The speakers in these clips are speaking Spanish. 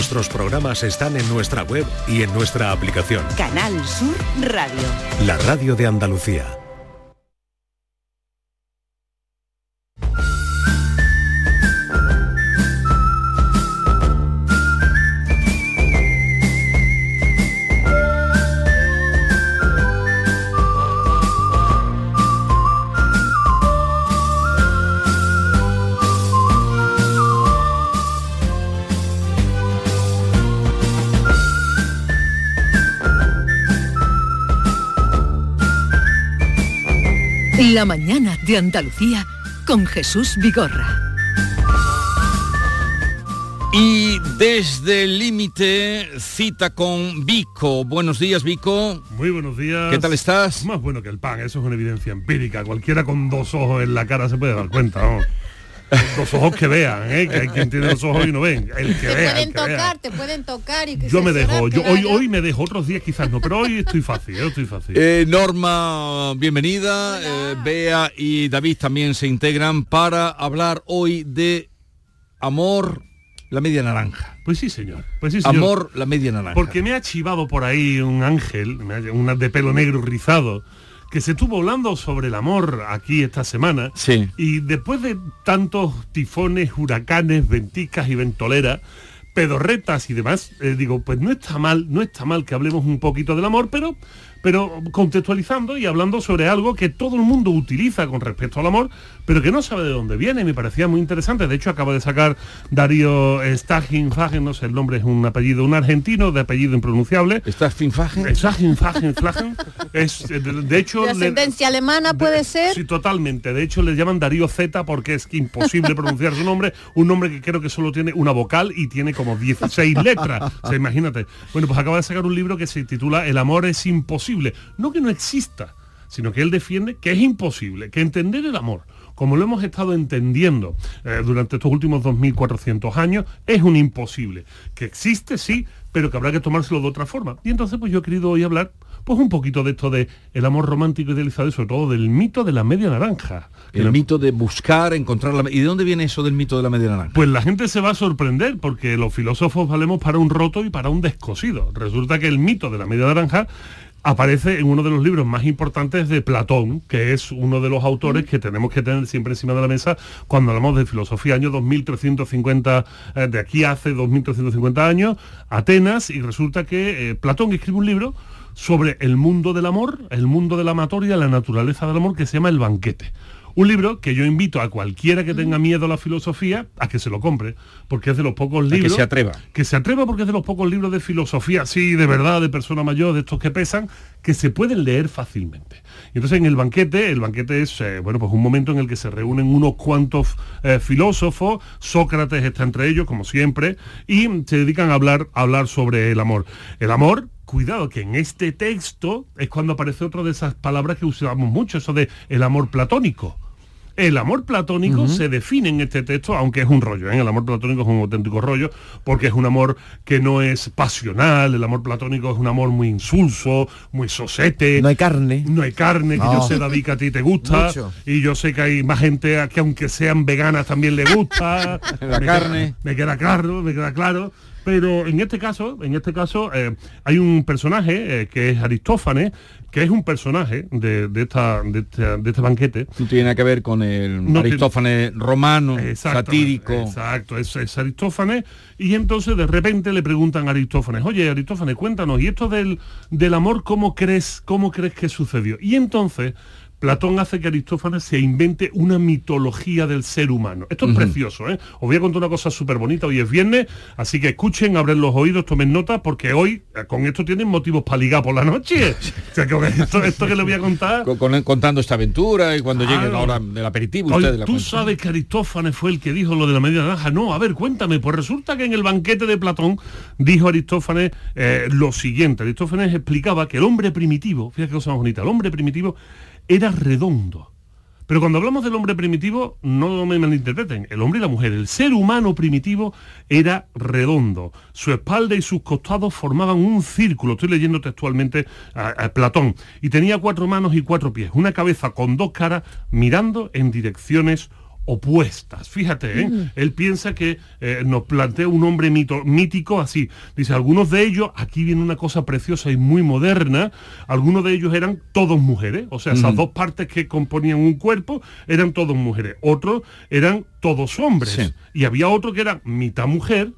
nuestros programas están en nuestra web y en nuestra aplicación. Canal Sur Radio. La radio de Andalucía. De Andalucía con Jesús Vigorra. Y desde el límite, cita con Vico. Buenos días, Vico. Muy buenos días. ¿Qué tal estás? Más bueno que el pan, eso es una evidencia empírica. Cualquiera con dos ojos en la cara se puede dar cuenta, ¿no? Los ojos que vean, ¿eh? que hay quien tiene los ojos y no ven. El que te vea, pueden el que vea. tocar, te pueden tocar y Yo me dejo, yo hoy, hoy me dejo, otros días quizás no, pero hoy estoy fácil, yo estoy fácil. Eh, Norma, bienvenida. Eh, Bea y David también se integran para hablar hoy de amor, la media naranja. Pues sí, señor. Pues sí, señor. Amor, la media naranja. Porque me ha chivado por ahí un ángel, una de pelo negro rizado, que se estuvo hablando sobre el amor aquí esta semana. Sí. Y después de tantos tifones, huracanes, venticas y ventoleras, pedorretas y demás, eh, digo, pues no está mal, no está mal que hablemos un poquito del amor, pero pero contextualizando y hablando sobre algo que todo el mundo utiliza con respecto al amor, pero que no sabe de dónde viene. Me parecía muy interesante. De hecho, acaba de sacar Darío Stagenfagen, no sé, el nombre es un apellido, un argentino de apellido impronunciable. ¿Stagenfagen? Stagenfagen, Flagen. Es, eh, de, de hecho... De le- ascendencia alemana puede ser. Sí, totalmente. De hecho, le llaman Darío Z porque es que imposible pronunciar su nombre. Un nombre que creo que solo tiene una vocal y tiene como 16 letras. O sea, imagínate. Bueno, pues acaba de sacar un libro que se titula El amor es imposible. No que no exista, sino que él defiende que es imposible, que entender el amor como lo hemos estado entendiendo eh, durante estos últimos 2.400 años, es un imposible. Que existe, sí, pero que habrá que tomárselo de otra forma. Y entonces pues yo he querido hoy hablar pues un poquito de esto de el amor romántico idealizado y sobre todo del mito de la media naranja. El la- mito de buscar, encontrar la... ¿Y de dónde viene eso del mito de la media naranja? Pues la gente se va a sorprender porque los filósofos valemos para un roto y para un descosido. Resulta que el mito de la media naranja aparece en uno de los libros más importantes de Platón, que es uno de los autores que tenemos que tener siempre encima de la mesa cuando hablamos de filosofía, año 2350, eh, de aquí hace 2350 años, Atenas, y resulta que eh, Platón escribe un libro sobre el mundo del amor, el mundo de la amatoria, la naturaleza del amor, que se llama El banquete. Un libro que yo invito a cualquiera que tenga miedo a la filosofía a que se lo compre, porque es de los pocos que libros... se atreva. Que se atreva porque es de los pocos libros de filosofía, sí, de verdad, de persona mayor, de estos que pesan, que se pueden leer fácilmente. Y entonces en el banquete, el banquete es, eh, bueno, pues un momento en el que se reúnen unos cuantos eh, filósofos, Sócrates está entre ellos, como siempre, y se dedican a hablar, a hablar sobre el amor. El amor Cuidado, que en este texto es cuando aparece otra de esas palabras que usamos mucho, eso de el amor platónico. El amor platónico se define en este texto, aunque es un rollo, ¿eh? el amor platónico es un auténtico rollo, porque es un amor que no es pasional, el amor platónico es un amor muy insulso, muy sosete. No hay carne. No hay carne, que yo sé, David, que a ti te gusta. Mucho. Y yo sé que hay más gente a que aunque sean veganas también le gusta. La Me carne. queda- me queda claro, me queda claro. Pero en este caso, en este caso, eh, hay un personaje eh, que es Aristófanes, que es un personaje de, de esta, de, este, de este banquete. No tiene que ver con el No tiene- Aristófanes romano, satírico. Exacto, es, es Aristófanes. Y entonces de repente le preguntan a Aristófanes, oye Aristófanes, cuéntanos, ¿y esto del, del amor cómo crees, cómo crees que sucedió? Y entonces Platón hace que Aristófanes se invente una mitología del ser humano. Esto es precioso, ¿eh? Os voy a contar una cosa súper bonita, hoy es viernes, así que escuchen, abren los oídos, tomen nota, porque hoy eh, con esto tienen motivos para ligar por la noche. o sea, que esto, esto que les voy a contar... Con- con- contando esta aventura y cuando llegue la hora del aperitivo la tú sabes que Aristófanes fue el que dijo lo de la media naranja. No, a ver, cuéntame. Pues resulta que en el banquete de Platón dijo Aristófanes eh, lo siguiente. Aristófanes explicaba que el hombre primitivo, fíjate qué cosa más bonita, el hombre primitivo era redondo. Pero cuando hablamos del hombre primitivo, no me malinterpreten, el hombre y la mujer, el ser humano primitivo era redondo. Su espalda y sus costados formaban un círculo, estoy leyendo textualmente a, a Platón, y tenía cuatro manos y cuatro pies, una cabeza con dos caras mirando en direcciones opuestas. Fíjate, ¿eh? él piensa que eh, nos plantea un hombre mito- mítico así. Dice, algunos de ellos, aquí viene una cosa preciosa y muy moderna, algunos de ellos eran todos mujeres, o sea, esas dos partes que componían un cuerpo eran todos mujeres. Otros eran todos hombres. Sí. Y había otro que era mitad mujer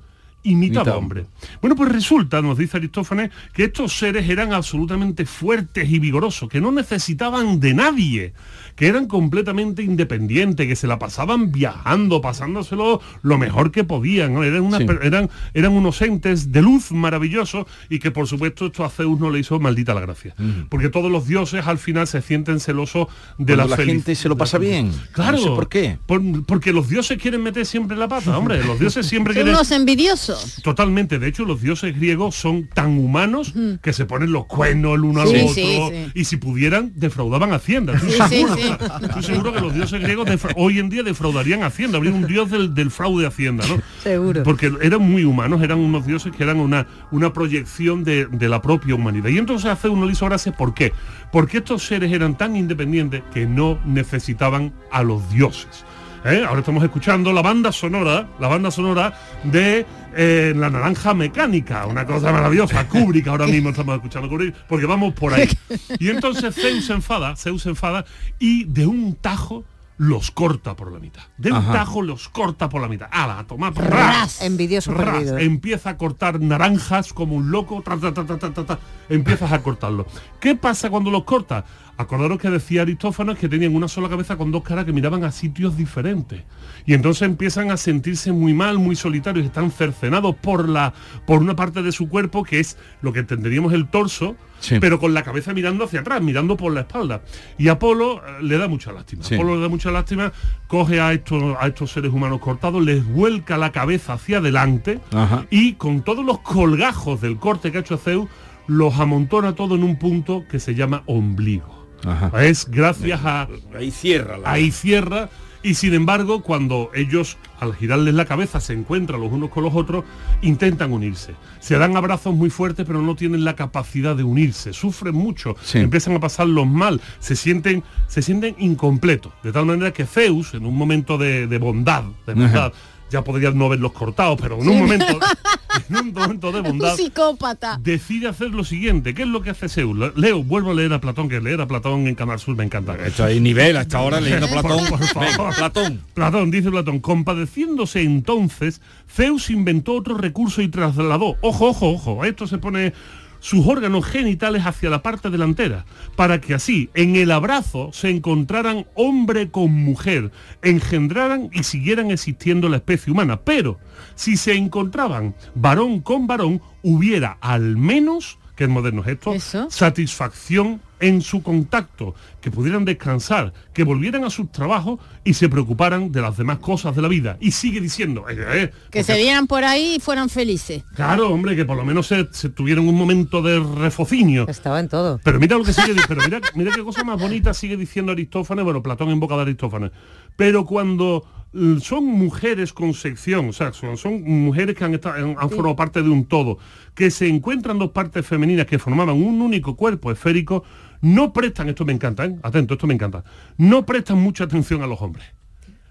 Mitad hombre. Bueno, pues resulta, nos dice Aristófanes, que estos seres eran absolutamente fuertes y vigorosos, que no necesitaban de nadie, que eran completamente independientes, que se la pasaban viajando, pasándoselo lo mejor que podían. ¿no? Eran, Sí. eran, eran unos entes de luz maravillosos y que por supuesto esto a Zeus no le hizo maldita la gracia. Porque todos los dioses al final se sienten celosos de Cuando la, la gente se lo pasa bien. Claro. No sé por qué. Por- porque los dioses quieren meter siempre la pata, hombre. Los dioses siempre Son quieren... unos envidiosos. Totalmente, de hecho los dioses griegos son tan humanos que se ponen los cuernos el uno al otro sí, sí. y si pudieran defraudaban Hacienda. Estoy seguro, sí. estoy seguro que los dioses griegos hoy en día defraudarían Hacienda, habría un dios del, del fraude Hacienda, ¿no? Seguro. Porque eran muy humanos, eran unos dioses que eran una, una proyección de, de la propia humanidad. Y entonces hace uno le hizo gracia, ¿por qué? Porque estos seres eran tan independientes que no necesitaban a los dioses. ¿Eh? Ahora estamos escuchando la banda sonora, la banda sonora de eh, La Naranja Mecánica, una cosa maravillosa, Kubrick, ahora mismo estamos escuchando Kubrick, porque vamos por ahí. Y entonces Zeus se enfada, Zeus se enfada y de un tajo los corta por la mitad. De un Ajá. tajo los corta por la mitad. ¡Hala, a tomar! Ras. Envidioso Ras, perdido. empieza a cortar naranjas como un loco, ta, ta, ta, empiezas a cortarlo. ¿Qué pasa cuando los cortas? Acordaros que decía Aristófanes que tenían una sola cabeza con dos caras que miraban a sitios diferentes. Y entonces empiezan a sentirse muy mal, muy solitarios, están cercenados por, la, por una parte de su cuerpo que es lo que entenderíamos el torso, Sí. pero con la cabeza mirando hacia atrás, mirando por la espalda. Y Apolo eh, le da mucha lástima. Sí. Apolo le da mucha lástima, coge a estos, a estos seres humanos cortados, les vuelca la cabeza hacia adelante Ajá. y con todos los colgajos del corte que ha hecho Zeus, los amontona todo en un punto que se llama ombligo. Ajá. Es gracias a... Ahí cierra la... Ahí cierra y sin embargo cuando ellos al girarles la cabeza se encuentran los unos con los otros, intentan unirse. Se dan abrazos muy fuertes pero no tienen la capacidad de unirse, sufren mucho, Sí. empiezan a pasarlos mal, se sienten, se sienten incompletos. De tal manera que Zeus, en un momento de, de bondad, de bondad, ya podrían no haberlos cortado, pero en un momento, en un momento de Un bondad, psicópata. decide hacer lo siguiente. ¿Qué es lo que hace Zeus? Le- Leo, vuelvo a leer a Platón, que leer a Platón en Canal Sur me encanta. Esto hay nivel hasta ahora leyendo Platón. Por favor. Venga, Platón. Platón, dice Platón, compadeciéndose entonces, Zeus inventó otro recurso y trasladó, ojo, ojo, ojo, esto se pone sus órganos genitales hacia la parte delantera, para que así, en el abrazo, se encontraran hombre con mujer, engendraran y siguieran existiendo la especie humana. Pero, si se encontraban varón con varón, hubiera al menos, que es moderno es esto, Eso. satisfacción en su contacto, que pudieran descansar, que volvieran a sus trabajos y se preocuparan de las demás cosas de la vida. Y sigue diciendo, eh, eh, Que porque- se vieran por ahí y fueran felices. Claro, hombre, que por lo menos se, se tuvieron un momento de refocinio. Estaba en todo. Pero mira lo que sigue, pero mira, mira qué cosa más bonita sigue diciendo Aristófanes, bueno, Platón en boca de Aristófanes. Pero cuando mm, son mujeres con sección, o sea, son, son mujeres que han, estado, han, han formado parte de un todo, que se encuentran dos partes femeninas que formaban un único cuerpo esférico, no prestan, esto me encanta, ¿eh? atento, esto me encanta, no prestan mucha atención a los hombres.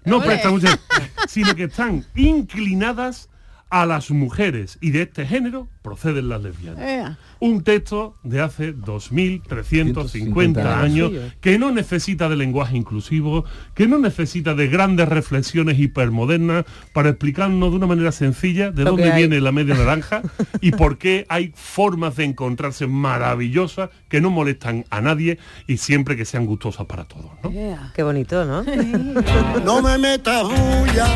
No prestan mucha sino que están inclinadas a las mujeres y de este género proceden las lesbianas. Un texto de hace 2350 años que no necesita de lenguaje inclusivo, que no necesita de grandes reflexiones hipermodernas para explicarnos de una manera sencilla de Lo dónde viene la media naranja y por qué hay formas de encontrarse maravillosas que no molestan a nadie y siempre que sean gustosas para todos. Qué bonito, ¿no? No me metas bulla,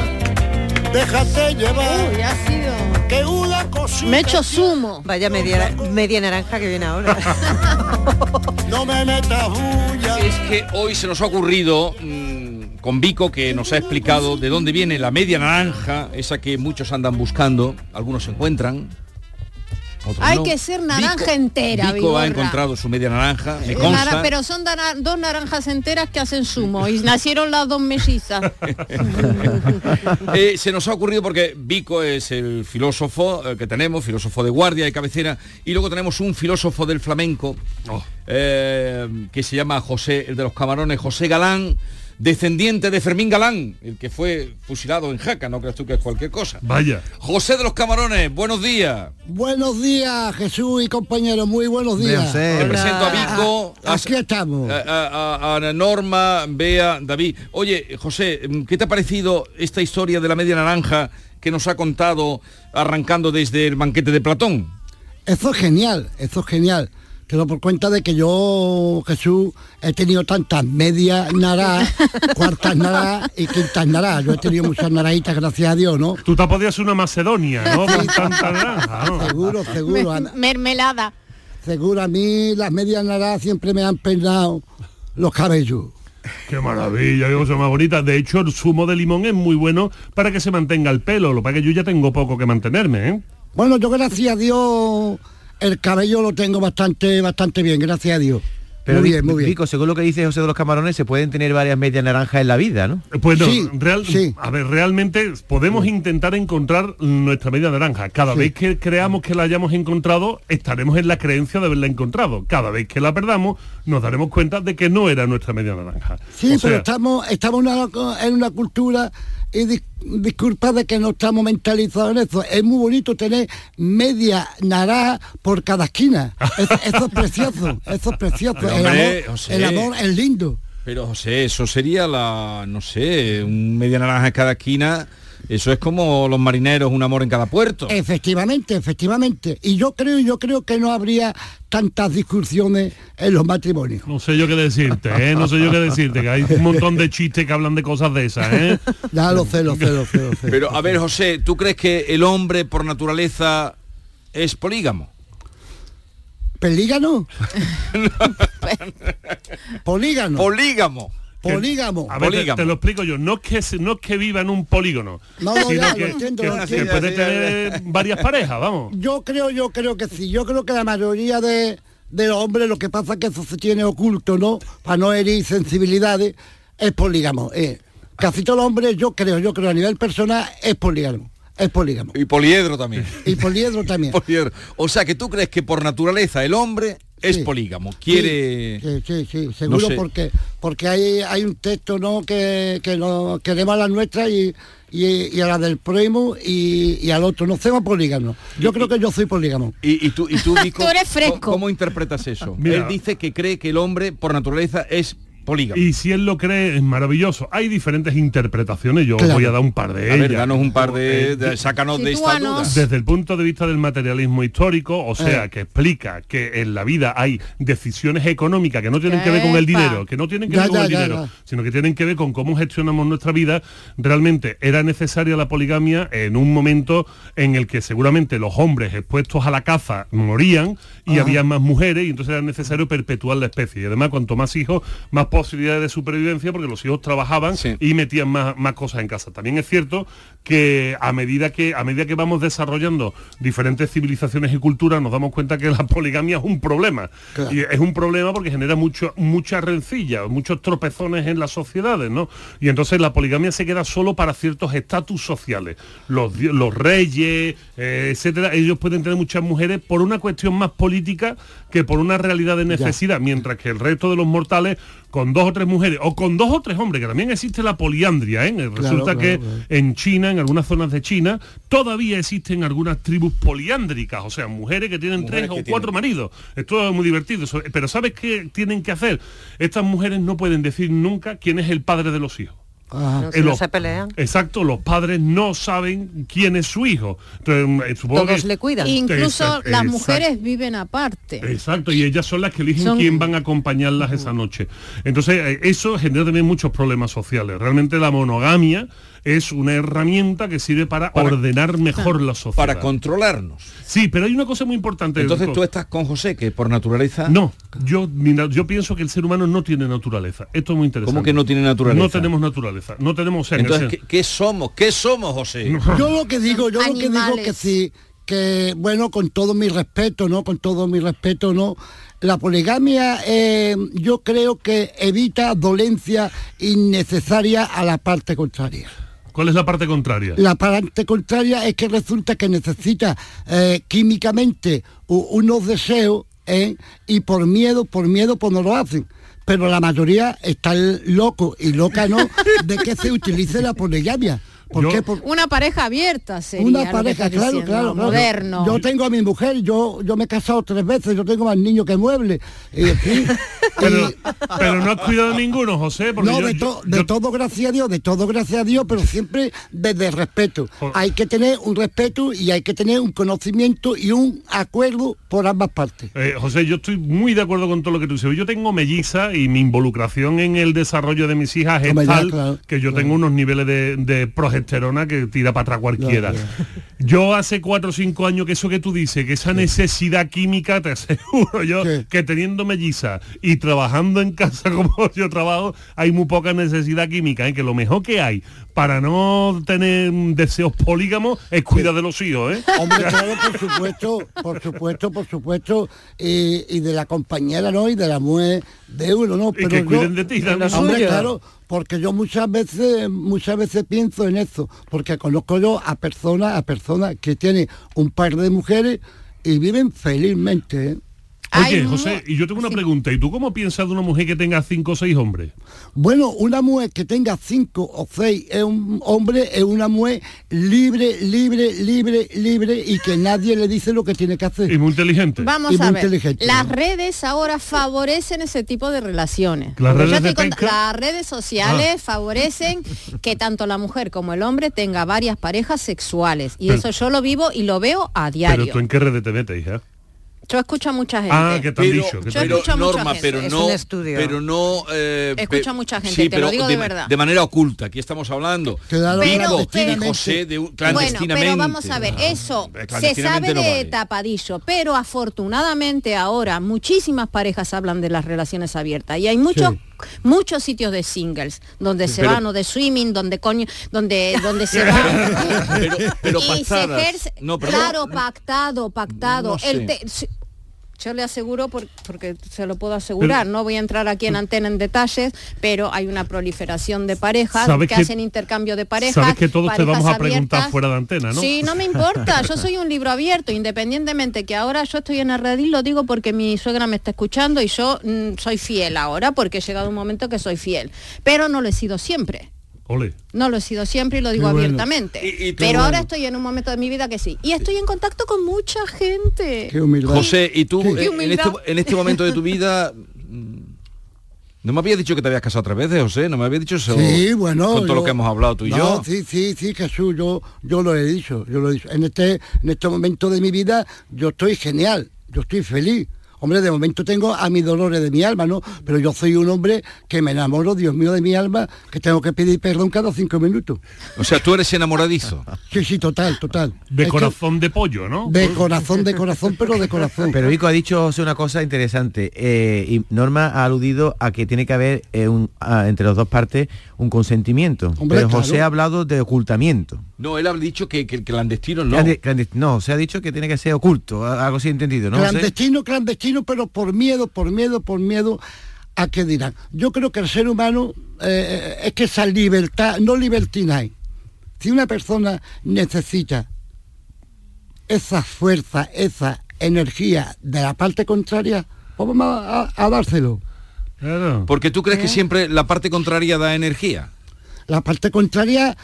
déjate llevar, Uy, ha sido. que una cosita. Me he hecho zumo. Vaya media, media naranja que viene ahora. No me metas bulla. Es que hoy se nos ha ocurrido mm, con Vico que nos ha explicado de dónde viene la media naranja, esa que muchos andan buscando, algunos se encuentran. Otros Hay no. que ser naranja entera, Vico ha encontrado su media naranja, me Eh, consta. nara- pero son dos naranjas enteras que hacen zumo y nacieron las dos mellizas. Eh, se nos ha ocurrido porque Vico es el filósofo eh, que tenemos, filósofo de guardia, de cabecera, y luego tenemos un filósofo del flamenco Oh. eh, que se llama José, el de los camarones, José Galán, descendiente de Fermín Galán, el que fue fusilado en Jaca, no creas tú que es cualquier cosa. Vaya. José de los Camarones, buenos días. Buenos días, Jesús y compañeros, muy buenos días. Te presento a Vico, a, Aquí estamos. a- a- a Norma, Bea, David. Oye, José, ¿qué te ha parecido esta historia de la media naranja que nos ha contado arrancando desde el banquete de Platón? Eso es genial, eso es genial. Te doy por cuenta de que yo, Jesús, he tenido tantas medias naras, cuartas naras y quintas naras. Yo he tenido muchas narajitas, gracias a Dios, ¿no? Tú te podías una Macedonia, ¿no? Con tanta naranja, ¿no? Seguro, seguro. a- Mermelada. Seguro, a mí las medias naras siempre me han peinado los cabellos. Qué maravilla, qué cosa más bonita. De hecho, el zumo de limón es muy bueno para que se mantenga el pelo. Lo que pasa es que yo ya tengo poco que mantenerme, ¿eh? Bueno, yo gracias a Dios el cabello lo tengo bastante, bastante bien, gracias a Dios. Pero muy bien, muy bien. Vico, según lo que dice José de los Camarones, se pueden tener varias medias naranjas en la vida, ¿no? Pues no, Sí, real- sí. a ver, realmente podemos intentar encontrar nuestra media naranja. Cada Sí. vez que creamos que la hayamos encontrado, estaremos en la creencia de haberla encontrado. Cada vez que la perdamos, nos daremos cuenta de que no era nuestra media naranja. Sí, O pero sea, estamos, estamos en una cultura y dis- disculpa de que no estamos mentalizados en eso. Es muy bonito tener media naranja por cada esquina. Es- eso es precioso, eso es precioso. El, amor, José. el amor es lindo. Pero José, eso sería la, no sé, un media naranja en cada esquina. Eso es como los marineros, un amor en cada puerto. Efectivamente, efectivamente. Y yo creo, yo creo que no habría tantas discusiones en los matrimonios. No sé yo qué decirte, ¿eh? No sé yo qué decirte, que hay un montón de chistes que hablan de cosas de esas, ¿eh? Ya lo sé, lo sé, lo sé, lo sé. Pero a ver, José, ¿tú crees que el hombre por naturaleza es polígamo? ¿Pelígano? Polígano. Polígamo. Polígamo. A ver, te, Polígamo. te lo explico yo. No es que no es que viva en un polígono, No, no, sino ya, que, lo entiendo, que- lo que entiendo. puede tener varias parejas, vamos. Yo creo, yo creo que sí. Yo creo que la mayoría de, de los hombres, lo que pasa es que eso se tiene oculto, ¿no? Para no herir sensibilidades, es polígamo. eh. Casi todos los hombres, yo creo, yo creo a nivel personal, es polígamo. Es polígamo. Y poliedro también. Y poliedro también. Poliedro. O sea que tú crees que por naturaleza el hombre es Sí. polígamo. Quiere. Sí, sí, sí, seguro sé. porque porque hay, hay un texto no que, que no queremos a la nuestra y, y, y a la del prójimo y, y al otro. No somos polígamos. Yo creo que yo soy polígamo. Y, y tú, y tú, Vico, Tú eres fresco. ¿cómo, cómo interpretas eso? Mira. Él dice que cree que el hombre por naturaleza es polígamo. Y si él lo cree, es maravilloso. Hay diferentes interpretaciones, yo os voy a dar un par de a ellas. ver, danos un par de, Eh, de- sácanos de esta duda. Desde el punto de vista del materialismo histórico, o sea, Eh. que explica que en la vida hay decisiones económicas que no tienen que ver con el dinero, que no tienen que Ya, ver con ya, el ya, dinero, ya. sino que tienen que ver con cómo gestionamos nuestra vida, realmente era necesaria la poligamia en un momento en el que seguramente los hombres expuestos a la caza morían y había más mujeres y entonces era necesario perpetuar la especie. Y además, cuanto más hijos, más posibilidades de supervivencia porque los hijos trabajaban Sí. y metían más, más cosas en casa. También es cierto que a medida que a medida que vamos desarrollando diferentes civilizaciones y culturas nos damos cuenta que la poligamia es un problema. Claro. Y es un problema porque genera mucho, muchas rencillas, muchos tropezones en las sociedades, ¿no? Y entonces la poligamia se queda solo para ciertos estatus sociales. Los, los reyes, eh, etcétera, ellos pueden tener muchas mujeres por una cuestión más política que por una realidad de necesidad, mientras que el resto de los mortales con dos o tres mujeres o con dos o tres hombres, que también existe la poliandria, ¿eh? Resulta claro, que en China, en algunas zonas de China, todavía existen algunas tribus poliándricas, o sea, mujeres que tienen Mujeres tres que o cuatro maridos. Esto es muy divertido. Pero ¿sabes qué tienen que hacer? Estas mujeres no pueden decir nunca quién es el padre de los hijos. No, si Eh, no se pelean. Exacto, los padres no saben quién es su hijo. Entonces, eh, supongo Todos que- le cuidan. Incluso Exacto, las exacto. mujeres viven aparte. Exacto, y ellas son las que eligen Son- quién van a acompañarlas esa noche. Entonces, eh, eso genera también muchos problemas sociales. Realmente la monogamia es una herramienta que sirve para, Para- ordenar mejor la sociedad. Para controlarnos. Sí, pero hay una cosa muy importante. Entonces tú estás con José, que por naturaleza... No, yo, yo pienso que el ser humano no tiene naturaleza. Esto es muy interesante. ¿Cómo que no tiene naturaleza? No tenemos naturaleza. No tenemos... el Entonces, ¿qué, qué somos? ¿Qué somos, José? Yo lo que digo, yo lo que digo que sí, que bueno, con todo mi respeto, ¿no? Con todo mi respeto, ¿no? La poligamia eh, yo creo que evita dolencia innecesaria a la parte contraria. ¿Cuál es la parte contraria? La parte contraria es que resulta que necesita eh, químicamente unos deseos ¿eh? y por miedo, por miedo pues no lo hacen. Pero la mayoría están locos y loca no de que se utilice la poligamia. ¿Por Yo- qué? Por- Una pareja abierta sería una lo que pareja, claro, diciendo, claro, claro. moderno. Yo tengo a mi mujer, yo, yo me he casado tres veces, yo tengo más niños que muebles. Y, Pero, y- pero no has cuidado ninguno, José, porque no, yo- de, yo- to- de yo- todo gracias a Dios, de todo gracias a Dios, pero siempre desde el respeto. Hay que tener un respeto y hay que tener un conocimiento y un acuerdo por ambas partes. Eh, José, yo estoy muy de acuerdo con todo lo que tú dices. Yo tengo melliza y mi involucración en el desarrollo de mis hijas es ya, tal claro, que yo tengo unos niveles de, de progesterona que tira para atrás cualquiera. Yo hace cuatro o cinco años que eso que tú dices, que esa necesidad química, te aseguro yo, que teniendo melliza y trabajando en casa como yo trabajo, hay muy poca necesidad química, ¿eh? que lo mejor que hay para no tener deseos polígamos es cuidar de los hijos, ¿eh? Hombre, claro, por supuesto, por supuesto, por supuesto, y, y de la compañera, ¿no? Y de la mujer de uno, ¿no? Y que cuiden de ti también. Hombre, claro, porque yo muchas veces, muchas veces pienso en eso, porque conozco yo a personas, a personas que tienen un par de mujeres y viven felizmente, ¿eh? Oye, José, y yo tengo una sí. pregunta. ¿Y tú cómo piensas de una mujer que tenga cinco o seis hombres? Bueno, una mujer que tenga cinco o seis es un hombre, es una mujer libre, libre, libre, libre y que nadie le dice lo que tiene que hacer. Y muy inteligente. Vamos Y a muy ver, inteligente, las ¿no? redes ahora favorecen ese tipo de relaciones. Las redes de estoy con- pesca. las redes sociales favorecen que tanto la mujer como el hombre tenga varias parejas sexuales. Y Pero- eso yo lo vivo y lo veo a Pero diario. tú en qué red te metes, hija. Yo escucho a mucha gente. Ah, que te han Pero, dicho. que te Yo pero, escucho a mucha Norma, gente, pero es no, un estudio. pero no. eh, Escucho a mucha gente, sí, te lo digo de verdad. De manera oculta, aquí estamos hablando. Claro, Vivo Pero- y clandestinamente. José de un- Bueno, clandestinamente. pero vamos a ver, Ah, eso se clandestinamente sabe no de vale. tapadillo, pero afortunadamente ahora muchísimas parejas hablan de las relaciones abiertas y hay muchos Sí. muchos sitios de singles donde se Pero- van o de swimming, donde coño, donde donde se van Pero, pero y se ejerce, No, claro, pactado, pactado. No sé. El te- si- yo le aseguro por- porque se lo puedo asegurar, Pero- no voy a entrar aquí en antena en detalles, pero hay una proliferación de parejas ¿Sabes que, que- hacen intercambio de parejas. Sabes que todos te vamos a preguntar fuera de antena, ¿no? Sí, no me importa, yo soy un libro abierto, independientemente que ahora yo estoy en el redil, lo digo porque mi suegra me está escuchando y yo mm, soy fiel ahora, porque he llegado un momento que soy fiel, pero no lo he sido siempre. Ole. No lo he sido siempre y lo digo bueno. abiertamente. Y- y tú- pero ahora estoy en un momento de mi vida que sí. Y estoy en contacto con mucha gente. Qué humildad. José, ¿y tú eh, Qué en, humildad. este, en este momento de tu vida... mm, No me habías dicho que te habías casado tres veces, José, no me habías dicho eso. Sí, bueno. Con todo yo- lo que hemos hablado tú y No, yo. Sí, sí, sí, Jesús, yo, yo lo he dicho, yo lo he dicho. En este, en este momento de mi vida, yo estoy genial, yo estoy feliz. Hombre, de momento tengo a mis dolores de mi alma, ¿no? Pero yo soy un hombre que me enamoro, Dios mío, de mi alma, que tengo que pedir perdón cada cinco minutos. O sea, tú eres enamoradizo. Sí, sí, total, total. De Es que- corazón de pollo, ¿no? De corazón, de corazón, pero de corazón. Pero Vico ha dicho José una cosa interesante eh, y Norma ha aludido a que tiene que haber eh, un- entre las dos partes un consentimiento. Hombre, pero José claro. ha hablado de ocultamiento. No, él ha dicho que, que el clandestino no. No, se ha dicho que tiene que ser oculto, algo así entendido, ¿no? José? clandestino, pero por miedo, por miedo, por miedo a que dirán. Yo creo que el ser humano eh, es que esa libertad, no libertinaje. Si una persona necesita esa fuerza, esa energía de la parte contraria, pues vamos a, a- dárselo. Claro. Porque tú crees que siempre la parte contraria da energía. La parte contraria,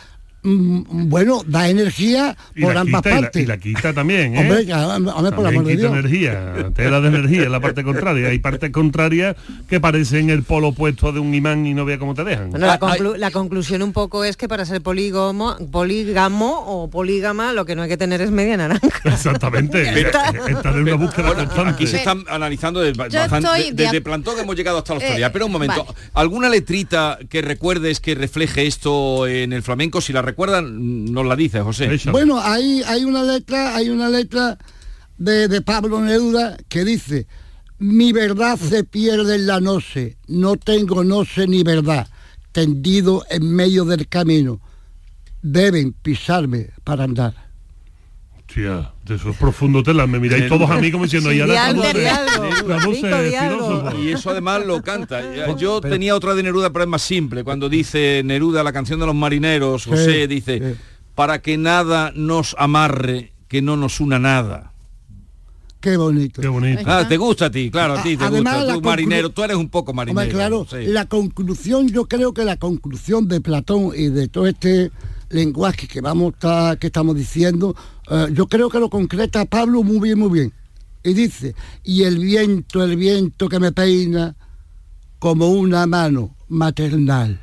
bueno, da energía por la, ambas quita, y, la, partes. y la quita también, ¿eh? Hombre, También de quita Dios. energía, tela de energía, la parte contraria. Hay partes contrarias que parecen el polo opuesto de un imán y no vea cómo te dejan. Bueno, la, Ah, ay. conclu- la conclusión un poco es que para ser polígamo, polígamo o polígama lo que no hay que tener es media naranja. Exactamente. Estar en una búsqueda Bueno, constante. aquí se están analizando desde, bastante- de desde plantón hemos llegado hasta la Eh, actualidad. Pero un momento, vale. ¿alguna letrita que recuerdes que refleje esto en el flamenco? Si la recuerdan, nos la dice, José. Bueno, hay, hay una letra, hay una letra de, de Pablo Neruda que dice, mi verdad se pierde en la noche, no tengo noche ni verdad, tendido en medio del camino, deben pisarme para andar. Hostia, de esos profundos telas, me miráis todos a mí como diciendo, Sí, y ahora di algo, estamos di de- algo. estamos Rico, de di algo. filósofos. Y eso además lo canta. Yo tenía otra de Neruda, pero es más simple. Cuando dice Neruda, la canción de los marineros, José dice, para que nada nos amarre, que no nos una nada. Qué bonito. Qué bonito. Ah, te gusta a ti, claro, a ti te Además, gusta. Tú marinero, tú eres un poco marinero. Hombre, claro, sí. la conclusión, yo creo que la conclusión de Platón y de todo este lenguaje que vamos a- que estamos diciendo, eh, yo creo que lo concreta Pablo muy bien, muy bien. Y dice, y el viento, el viento que me peina como una mano maternal.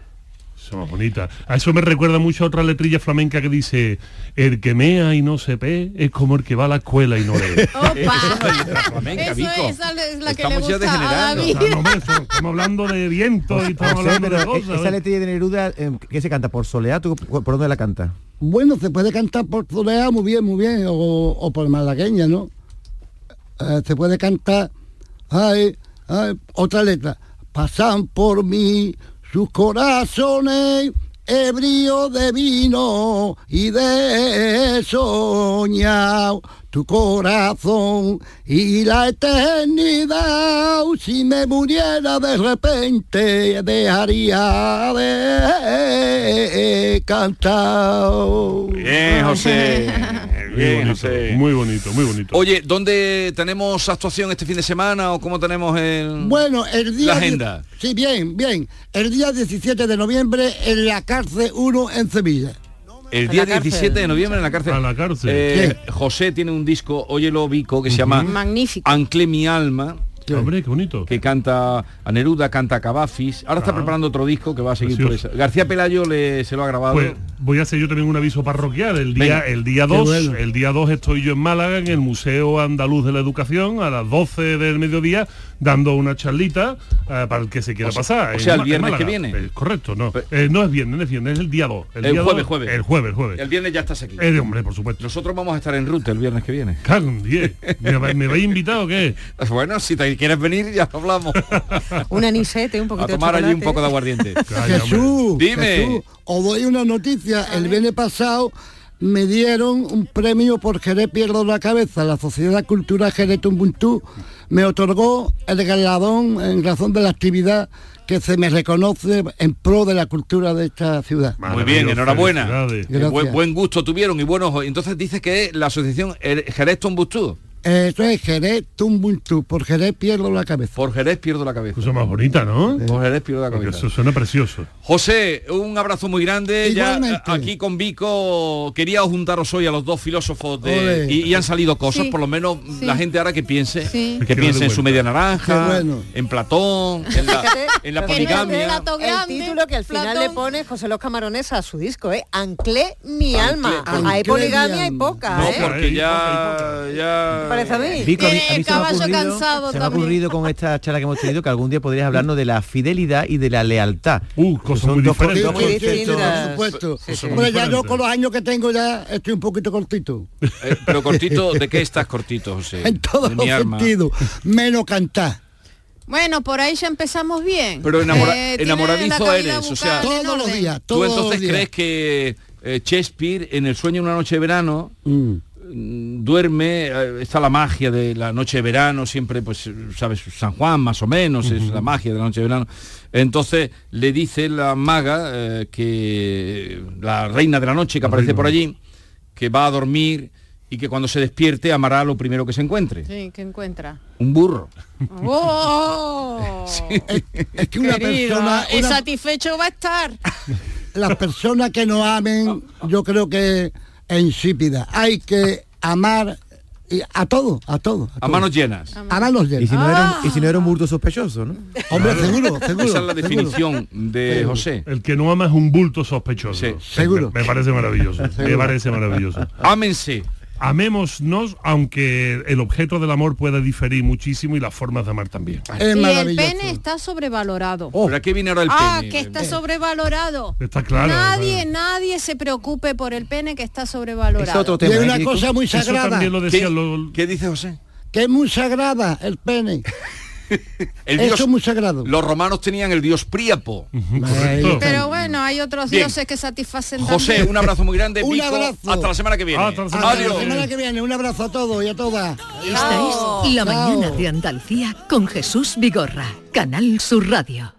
Eso es más bonita. A eso me recuerda mucho a otra letrilla flamenca que dice, el que mea y no se ve es como el que va a la escuela y no lee. Opa. flamenca, Eso Vico. es, esa es la que le Estamos gusta a no, hombre, eso- estamos hablando de viento y estamos hablando de cosas. esa ¿eh? letrilla de Neruda, eh, ¿qué se canta? ¿Por soleá? ¿Tú por dónde la canta? Bueno, se puede cantar por Zorea muy bien, muy bien, o, o por malagueña, ¿no? Eh, se puede cantar, ay, ay, otra letra, pasan por mí sus corazones ebrios de vino y de soñado tu corazón y la eternidad. Si me muriera de repente dejaría de cantar. Bien, José. Muy Bien, bonito, José. muy bonito, muy bonito. Oye, ¿dónde tenemos actuación este fin de semana o cómo tenemos el... Bueno, el día... La agenda. Sí, bien, bien. El día 17 de noviembre en la cárcel 1 en Sevilla. El día la cárcel. 17 de noviembre en la cárcel. A la cárcel. Eh, José tiene un disco, óyelo Vico, que se llama Magnífico. Anclé mi alma, Hombre, qué bonito. que canta a Neruda, canta a Cavafis. Ahora está Ah. preparando otro disco que va a seguir por esa. García Pelayo le, se lo ha grabado. Pues voy a hacer yo también un aviso parroquial. El día, Venga. el día Qué 2, bueno. el día 2 estoy yo en Málaga, en el Museo Andaluz de la Educación, a las 12 del mediodía, dando una charlita eh, para el que se quiera O pasar. o en sea, el viernes que viene. Eh, correcto, no. Eh, no es viernes, es viernes, es el día 2. El día jueves, 2, jueves. El jueves, jueves. El viernes ya estás aquí. Eh, hombre, por supuesto. Nosotros vamos a estar en ruta el viernes que viene. Diez. ¿Me, ¿Me vais invitado o qué? Bueno, si te quieres venir ya hablamos. Un anisete, un poquito a de tomar allí un poco de aguardiente. Jesús, Dime. Jesús, os doy una noticia. El viernes pasado me dieron un premio por Jerez Pierdo la Cabeza. La Sociedad Cultural Jerez Tumbuntú me otorgó el galardón en razón de la actividad que se me reconoce en pro de la cultura de esta ciudad. Muy bien, enhorabuena. Buen, Gracias. buen gusto tuvieron y buenos. Entonces dices que la asociación Er- Jerez Tombuctú. Eso es Jerez Tumbuntú. Por Jerez pierdo la cabeza. Por Jerez pierdo la cabeza. Cosa más bonita, ¿no? Por Jerez pierdo la Porque cabeza. eso suena precioso. José, un abrazo muy grande. Ya Igualmente. eh, aquí con Vico quería juntaros hoy a los dos filósofos de y, y han salido cosas, Sí. por lo menos Sí. la gente ahora que piense, Sí. que piense en su media naranja, bueno. en Platón, en la, en la poligamia. El título que al final Platón. le pone José Los Camarones a su disco, ¿eh? Anclé mi alma. Anclé Hay mi poligamia y poca, No, ¿eh? porque ya Parece a mí. Vico, a mí, a mí el se me ha caballo ocurrido, cansado se me ha ocurrido con esta charla que hemos tenido que algún día podrías hablarnos de la fidelidad y de la lealtad. Uh, cosas Son muy dos diferentes. distintas. distintas. Por supuesto. Sí, sí. Hombre, ya yo con los años que tengo ya estoy un poquito cortito. Eh, pero cortito, ¿de qué estás cortito, José? en todos los sentidos. Menos cantar. Bueno, por ahí ya empezamos bien. Pero enamora- Eh, enamoradizo eres, o sea- Todos los días. ¿Tú Todos entonces los días. crees que eh, Shakespeare en El sueño de una noche de verano Mm. Mm, duerme, eh, está la magia de la noche de verano, siempre pues sabes, San Juan más o menos, es la magia de la noche de verano. Entonces le dice la maga eh, que la reina de la noche que aparece reina. por allí, que va a dormir y que cuando se despierte amará lo primero que se encuentre, Sí, que encuentra. un burro. ¡Oh! Es que una Querido, persona, una- satisfecho va a estar. las personas que no amen, yo creo que insípida. Hay que amar a todo, a todo. A todo. manos llenas. A manos Y si llenas. no era Ah. un, y si no era un burdo sospechoso, ¿no? Hombre, seguro, seguro. Esa es la seguro. definición de José. El que no ama es un bulto sospechoso. Sí. Seguro. Me, me parece maravilloso. me parece maravilloso. Ámense. Amémonos, aunque el objeto del amor pueda diferir muchísimo y las formas de amar también. Es Y el pene está sobrevalorado. ¿Pero a qué viene ahora el ah, pene? que está sobrevalorado. Está claro, Nadie, claro. nadie se preocupe por el pene que está Es sobrevalorado. otro Y tema. hay ¿eh, una Kiko? cosa muy Eso sagrada, también lo ¿Qué, decían los... qué dice José? que es muy sagrada el pene. El Eso dios, es muy sagrado. los romanos tenían el dios Príapo. Correcto. Pero bueno, hay otros Bien. dioses que satisfacen José, también. un abrazo muy grande. Un Vico, abrazo. Hasta la semana que viene. Hasta la semana que la Adiós. semana que viene. Un abrazo a todos y a todas. Esta es La Chao. mañana de Andalucía con Jesús Vigorra, Canal Sur Radio.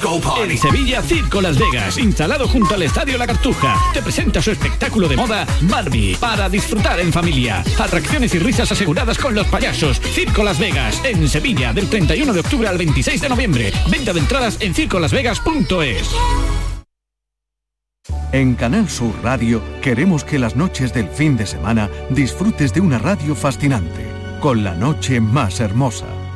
En Sevilla, Circo Las Vegas, instalado junto al Estadio La Cartuja, te presenta su espectáculo de moda Barbie, para disfrutar en familia. Atracciones y risas aseguradas con los payasos. Circo Las Vegas, en Sevilla, del 31 de octubre al 26 de noviembre. Venta de entradas en circolasvegas.es. En Canal Sur Radio queremos que las noches del fin de semana disfrutes de una radio fascinante, con la noche más hermosa.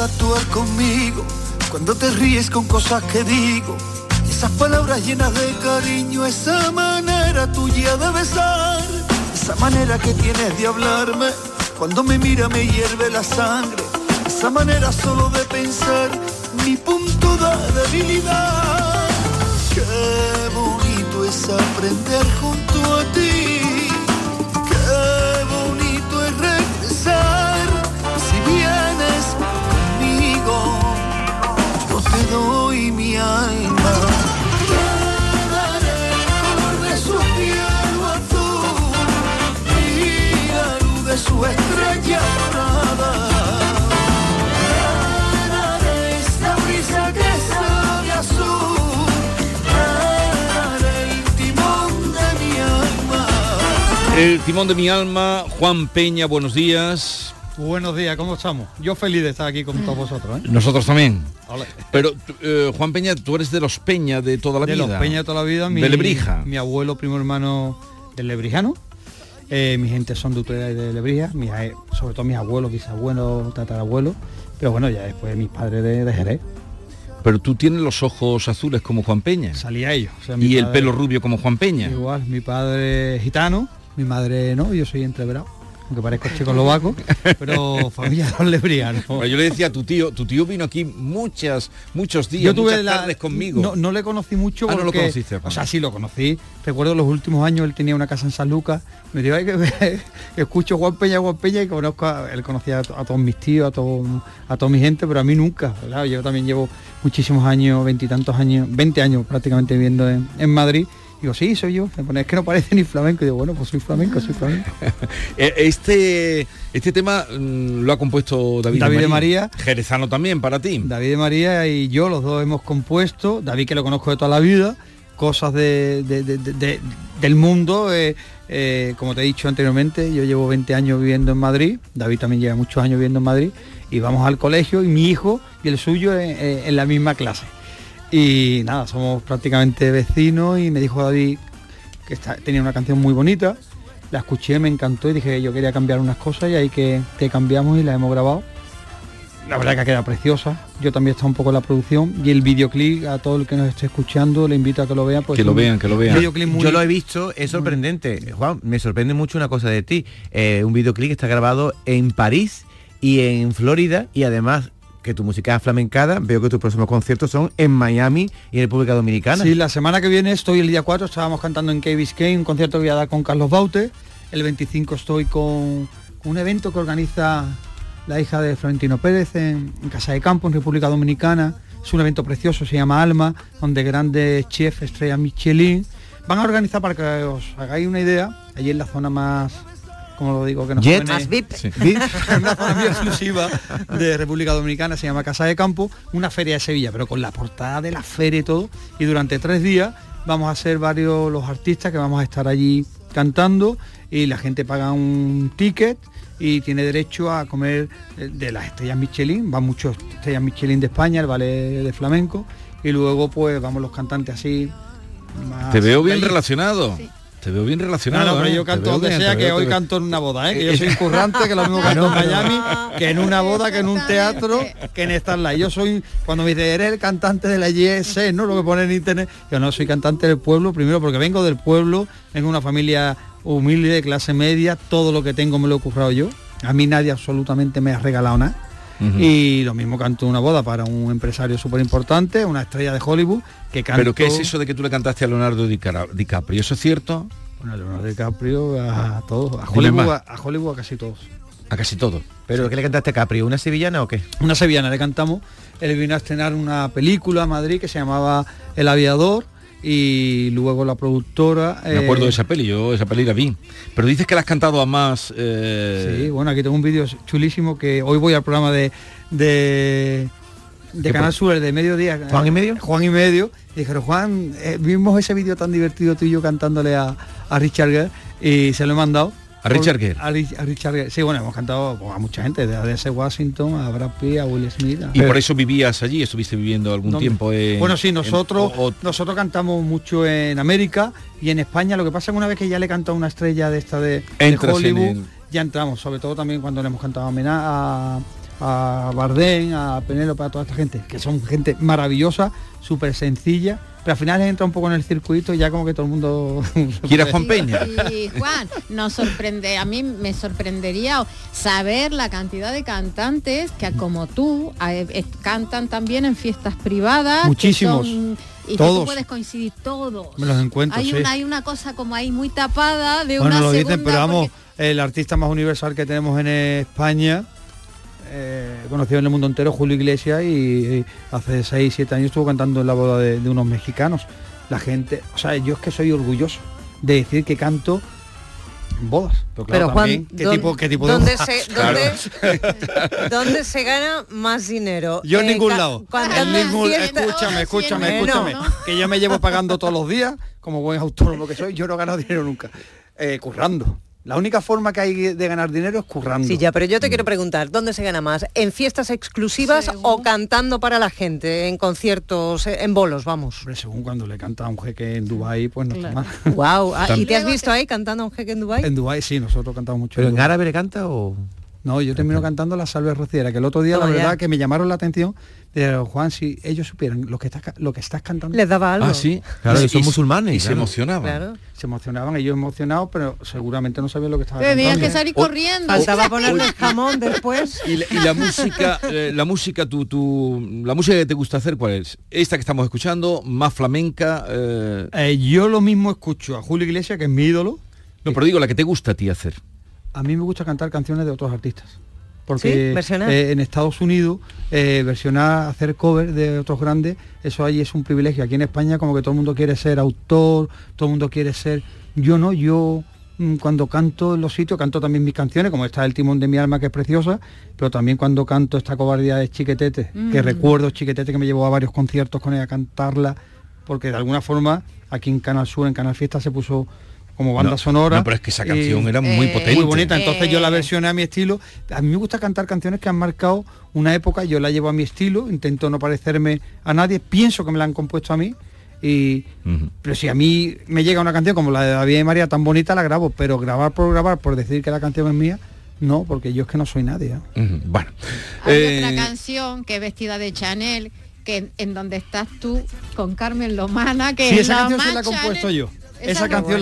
Actuar conmigo, cuando te ríes con cosas que digo, esas palabras llenas de cariño, esa manera tuya de besar, esa manera que tienes de hablarme, cuando me mira me hierve la sangre, esa manera solo de pensar, mi punto de debilidad. Qué bonito es aprender junto de su estrella dorada. Te daré esta brisa que sabe a azul, te daré el timón de mi alma. El timón de mi alma, Juan Peña, buenos días. Buenos días, ¿cómo estamos? Yo feliz de estar aquí con todos vosotros. ¿eh? Nosotros también. Ole. Pero eh, Juan Peña, tú eres de los Peña de toda la de vida. los Peña de toda la vida. Mi, de Lebrija. Mi abuelo, primo hermano del Lebrijano. Eh, mi gente son de Utrera y de Lebrija. mis, sobre todo mis abuelos, bisabuelos, tatarabuelos. Pero bueno, ya después mis padres de, de Jerez. Pero tú tienes los ojos azules como Juan Peña. Salía ellos. O sea, y el pelo rubio como Juan Peña. Igual, mi padre gitano, mi madre no, yo soy entreverado. Aunque parezco checoslovaco, pero familia de los lebrianos. Bueno, yo le decía a tu tío, tu tío vino aquí muchas, muchos días, Yo tuve muchas la, tardes conmigo. No, no le conocí mucho Ah, no lo conociste, O sea, sí lo conocí. Recuerdo los últimos años él tenía una casa en San Lucas. Me dijo, "Ay, que, que escucho Juan Peña, Juan Peña y conozco a, él conocía a, to- a todos mis tíos, a todo, a toda mi gente, pero a mí nunca. ¿verdad? Yo también llevo muchísimos años, veintitantos años, 20 años prácticamente viviendo en, en Madrid. Digo, sí, soy yo. Me pone, es que no parece ni flamenco. Y digo, bueno, pues soy flamenco, soy flamenco. Eh, Este Este tema mm, lo ha compuesto David, David de María. Jerezano también para ti. David de María y yo, los dos hemos compuesto, David que lo conozco de toda la vida, cosas de, de- de- de- de- del mundo, eh, eh, como te he dicho anteriormente, yo llevo 20 años viviendo en Madrid, David también lleva muchos años viviendo en Madrid, y vamos al colegio y mi hijo y el suyo en la misma clase. Y nada, somos prácticamente vecinos y me dijo David que está- tenía una canción muy bonita, la escuché, me encantó y dije que yo quería cambiar unas cosas y ahí que, que cambiamos y la hemos grabado. La verdad que ha quedado preciosa. Yo también está un poco en la producción y el videoclip a todo el que nos esté escuchando le invito a que lo vea. pues Que lo vean, que lo vean. videoclip muy- Yo lo he visto, es sorprendente. Juan, me sorprende mucho una cosa de ti. Eh, un videoclip que está grabado en París y en Florida y además que tu música es flamencada, veo que tus próximos conciertos son en Miami y en República Dominicana. Sí, la semana que viene estoy el día 4, estábamos cantando en Key Biscayne, un concierto que voy a dar con Carlos Baute. El 25 estoy con un evento que organiza la hija de Florentino Pérez en, Casa de Campo, en República Dominicana. Es un evento precioso, se llama Alma, donde grandes chefs, estrellas Michelin, van a organizar para que os hagáis una idea, allí en la zona más, como lo digo, que nos Jet. Más VIP. Sí. VIP, una zona muy exclusiva de República Dominicana, se llama Casa de Campo, una feria de Sevilla, pero con la portada de la feria y todo. Y durante tres días vamos a ser varios los artistas que vamos a estar allí cantando y la gente paga un ticket y tiene derecho a comer eh, de las estrellas Michelin, van muchos estrellas Michelin de España, el ballet de flamenco, y luego pues vamos los cantantes así. más Te veo bien allí. relacionado. Te veo bien No, relacionado. no, pero ¿eh? yo canto donde bien, sea, que hoy canto en una boda, ¿eh? que yo soy incurrante, que lo mismo canto en Miami, que en una boda, que en un teatro, que en Starlight. Yo soy, cuando me dice, eres el cantante de la YS, ¿no? Lo que pone en internet. Yo no, soy cantante del pueblo, primero porque vengo del pueblo, vengo de una familia humilde, de clase media, todo lo que tengo me lo he currado yo. A mí nadie absolutamente me ha regalado nada. Y lo mismo canto una boda para un empresario súper importante, una estrella de Hollywood, que cantó... Pero ¿qué es eso de que tú le cantaste a Leonardo DiCaprio? ¿Eso es cierto? Bueno, a Leonardo DiCaprio, a todos, a Hollywood, a, Hollywood a casi todos. A casi todo. ¿Pero qué le cantaste a Capri? ¿Una sevillana o qué? Una sevillana le cantamos, él vino a estrenar una película a Madrid que se llamaba El Aviador y luego la productora... Me acuerdo eh, de esa peli, yo esa peli la vi. Pero dices que la has cantado a más... eh, Sí, bueno, aquí tengo un vídeo chulísimo que hoy voy al programa de de, de ¿Qué Canal Sur, el de mediodía. ¿Juan y medio? Juan y medio. Y dijeron, Juan, eh, vimos ese vídeo tan divertido tú y yo cantándole a, a Richard Gere y se lo he mandado. ¿A Richard Gere? A, Rich- a Richard Gere. Sí, bueno, hemos cantado pues, a mucha gente, de A.D.S. Washington, a Brad Pitt, a Will Smith. a- Y por eso vivías allí, estuviste viviendo algún tiempo en... Bueno, sí, en- nosotros, o- o- nosotros cantamos mucho en América y en España. Lo que pasa es que una vez que ya le canta una estrella de esta de, de Entras en Hollywood, el- ya entramos, sobre todo también cuando le hemos cantado a, Mena- a, a Bardem, a Penélope, a toda esta gente, que son gente maravillosa, súper sencilla, pero al final entra un poco en el circuito y ya como que todo el mundo... ¿Quiere Juan Peña? Y Juan, nos sorprende, a mí me sorprendería saber la cantidad de cantantes que como tú eh, cantan también en fiestas privadas. que Muchísimos, son- y que todos. tú puedes coincidir todos. Me los encuentro, hay sí. una, hay una cosa como ahí muy tapada de Bueno, una lo segunda dicen, pero vamos, porque- el artista más universal que tenemos en España, eh, conocido en el mundo entero, Julio Iglesias, y, y hace 6, 7 años estuvo cantando en la boda de, de unos mexicanos. La gente, o sea, yo es que soy orgulloso de decir que canto bodas. Pero, claro, Pero Juan, ¿qué ¿dó- tipo, qué tipo de ¿dónde bodas? se, dónde, dónde se gana más dinero? Yo en Eh, ningún lado. En ningún- fiesta- escúchame, escúchame, escúchame. Que yo me llevo pagando todos los días, como buen autónomo que soy, yo no he ganado dinero nunca. Eh, currando. La única forma que hay de ganar dinero es currando. Sí, ya, pero yo te quiero preguntar, ¿dónde se gana más? ¿En fiestas exclusivas o cantando para la gente, en conciertos, eh, en bolos, vamos? Hombre, según cuando le canta a un jeque en Dubai, pues no está mal. Wow, ¿y te has visto ahí cantando a un jeque en Dubái? En Dubai sí, nosotros cantamos mucho. ¿Pero en Dubái. árabe le canta o...? No, yo termino cantando la salve rociera, que el otro día la ya. verdad que me llamaron la atención de Juan, si ellos supieran lo que estás lo que estás cantando. Les daba algo. Ah, sí. Claro, Y- que son y- musulmanes, Y se emocionaban. Claro. Se emocionaban, ellos emocionados, pero seguramente no sabían lo que estaba Tenías cantando. que salir corriendo. Faltaba ponerle el jamón después. Y la, y la música, eh, la música, tu, tu, la música que te gusta hacer, ¿cuál es? Esta que estamos escuchando, más flamenca. eh, Eh, yo lo mismo escucho a Julio Iglesias, que es mi ídolo. no, pero digo la que te gusta a ti hacer. A mí me gusta cantar canciones de otros artistas. Porque eh, en Estados Unidos eh, versionar, hacer cover de otros grandes, eso allí es un privilegio. Aquí en España como que todo el mundo quiere ser autor, todo el mundo quiere ser... Yo no, yo mm, cuando canto en los sitios, canto también mis canciones, como está El timón de mi alma, que es preciosa, pero también cuando canto esta cobardía de Chiquetete, que Mm. recuerdo Chiquetete que me llevó a varios conciertos con ella a cantarla, porque de alguna forma aquí en Canal Sur, en Canal Fiesta, se puso como banda No, sonora. no, pero es que esa canción era muy Eh, potente. Muy bonita, entonces yo la Eh. versioné a mi estilo. A mí me gusta cantar canciones que han marcado una época, yo la llevo a mi estilo, intento no parecerme a nadie, pienso que me la han compuesto a mí. Y, pero si a mí me llega una canción como la de David y María tan bonita la grabo pero grabar por grabar por decir que la canción es mía no porque yo es que no soy nadie ¿eh? Bueno. Hay Eh, otra canción que es vestida de Chanel, que en, en donde estás tú con Carmen Lomana, que sí es esa la canción se la he compuesto Chanel. yo Esa esa es canción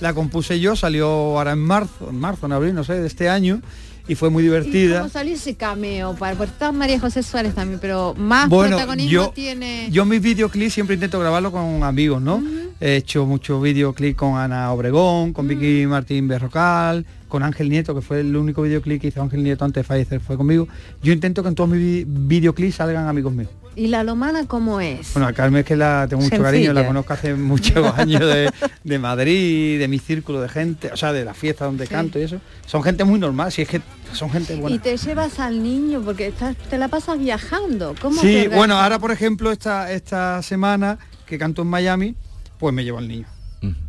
la, compuse yo salió ahora en marzo en marzo en abril no sé de este año y fue muy ¿Y divertida cómo salió ese cameo? Para, porque está María José Suárez también, pero más Bueno, protagonismo yo- tiene... Yo mis videoclips siempre intento grabarlo con amigos, ¿no? He hecho muchos videoclips con Ana Obregón, con Vicky Martín Berrocal, con Ángel Nieto, que fue el único videoclip que hizo Ángel Nieto antes de fallecer, fue conmigo. Yo intento que en todos mis vi- videoclips salgan amigos míos. ¿Y la Lomana cómo es? Bueno, a Carmen es que la tengo mucho Sencilla. cariño, la conozco hace muchos años de, de Madrid, de mi círculo de gente, o sea, de la fiesta donde Sí. canto y eso. Son gente muy normal, si es que son gente buena. Y te llevas al niño porque estás, te la pasas viajando. ¿Cómo Sí, bueno, ahora por ejemplo esta, esta semana que canto en Miami, pues me llevo al niño.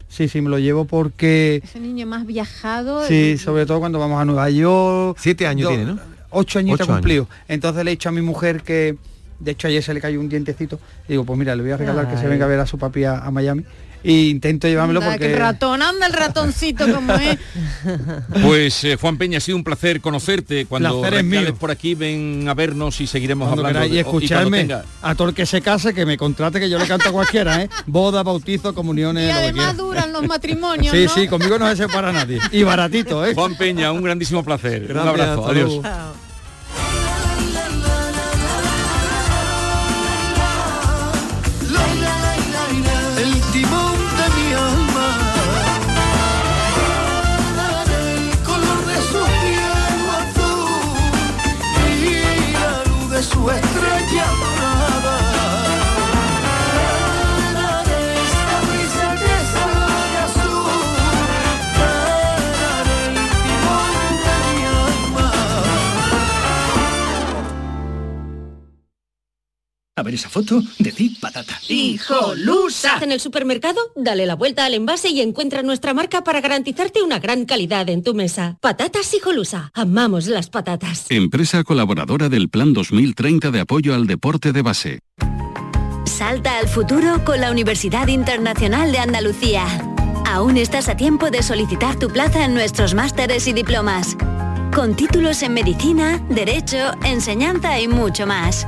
Sí, sí, me lo llevo porque... Ese niño más viajado. Sí, sobre todo cuando vamos a Nueva York. Siete años Do- tiene, ¿no? Ocho Ocho cumplido. Entonces le he dicho a mi mujer que, de hecho ayer se le cayó un dientecito. Y digo, pues mira, le voy a regalar que se venga a ver a su papi a, a Miami. Y intento llevármelo Anda, que porque... el ratón, anda el ratoncito como es. Pues eh, Juan Peña, ha sido un placer conocerte. Cuando Placer es recales mío. por aquí, ven a vernos y seguiremos Cuando hablando. y escucharme tenga- a todo el que se case que me contrate que yo le canto a cualquiera ¿eh? boda bautizo comuniones Y lo que además duran los matrimonios, sí ¿no? sí conmigo no se separa nadie y baratito ¿eh? Juan Peña, un grandísimo placer. Gracias, un abrazo. Adiós. A ver esa foto, decid patata. ¡Hijolusa! En el supermercado, dale la vuelta al envase y encuentra nuestra marca para garantizarte una gran calidad en tu mesa. Patatas Hijolusa. Amamos las patatas. Empresa colaboradora del Plan 2030 de apoyo al deporte de base. Salta al futuro con la Universidad Internacional de Andalucía. Aún estás a tiempo de solicitar tu plaza en nuestros másteres y diplomas. Con títulos en medicina, derecho, enseñanza y mucho más.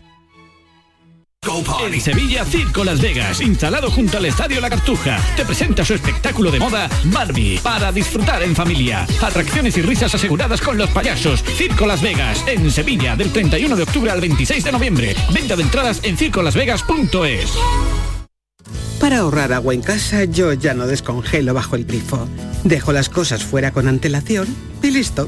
En Sevilla, Circo Las Vegas, instalado junto al Estadio La Cartuja, te presenta su espectáculo de moda Barbie, para disfrutar en familia. Atracciones y risas aseguradas con los payasos. Circo Las Vegas, en Sevilla, del 31 de octubre al 26 de noviembre. Venta de entradas en circolasvegas.es. Para ahorrar agua en casa, yo ya no descongelo bajo el grifo. Dejo las cosas fuera con antelación y listo.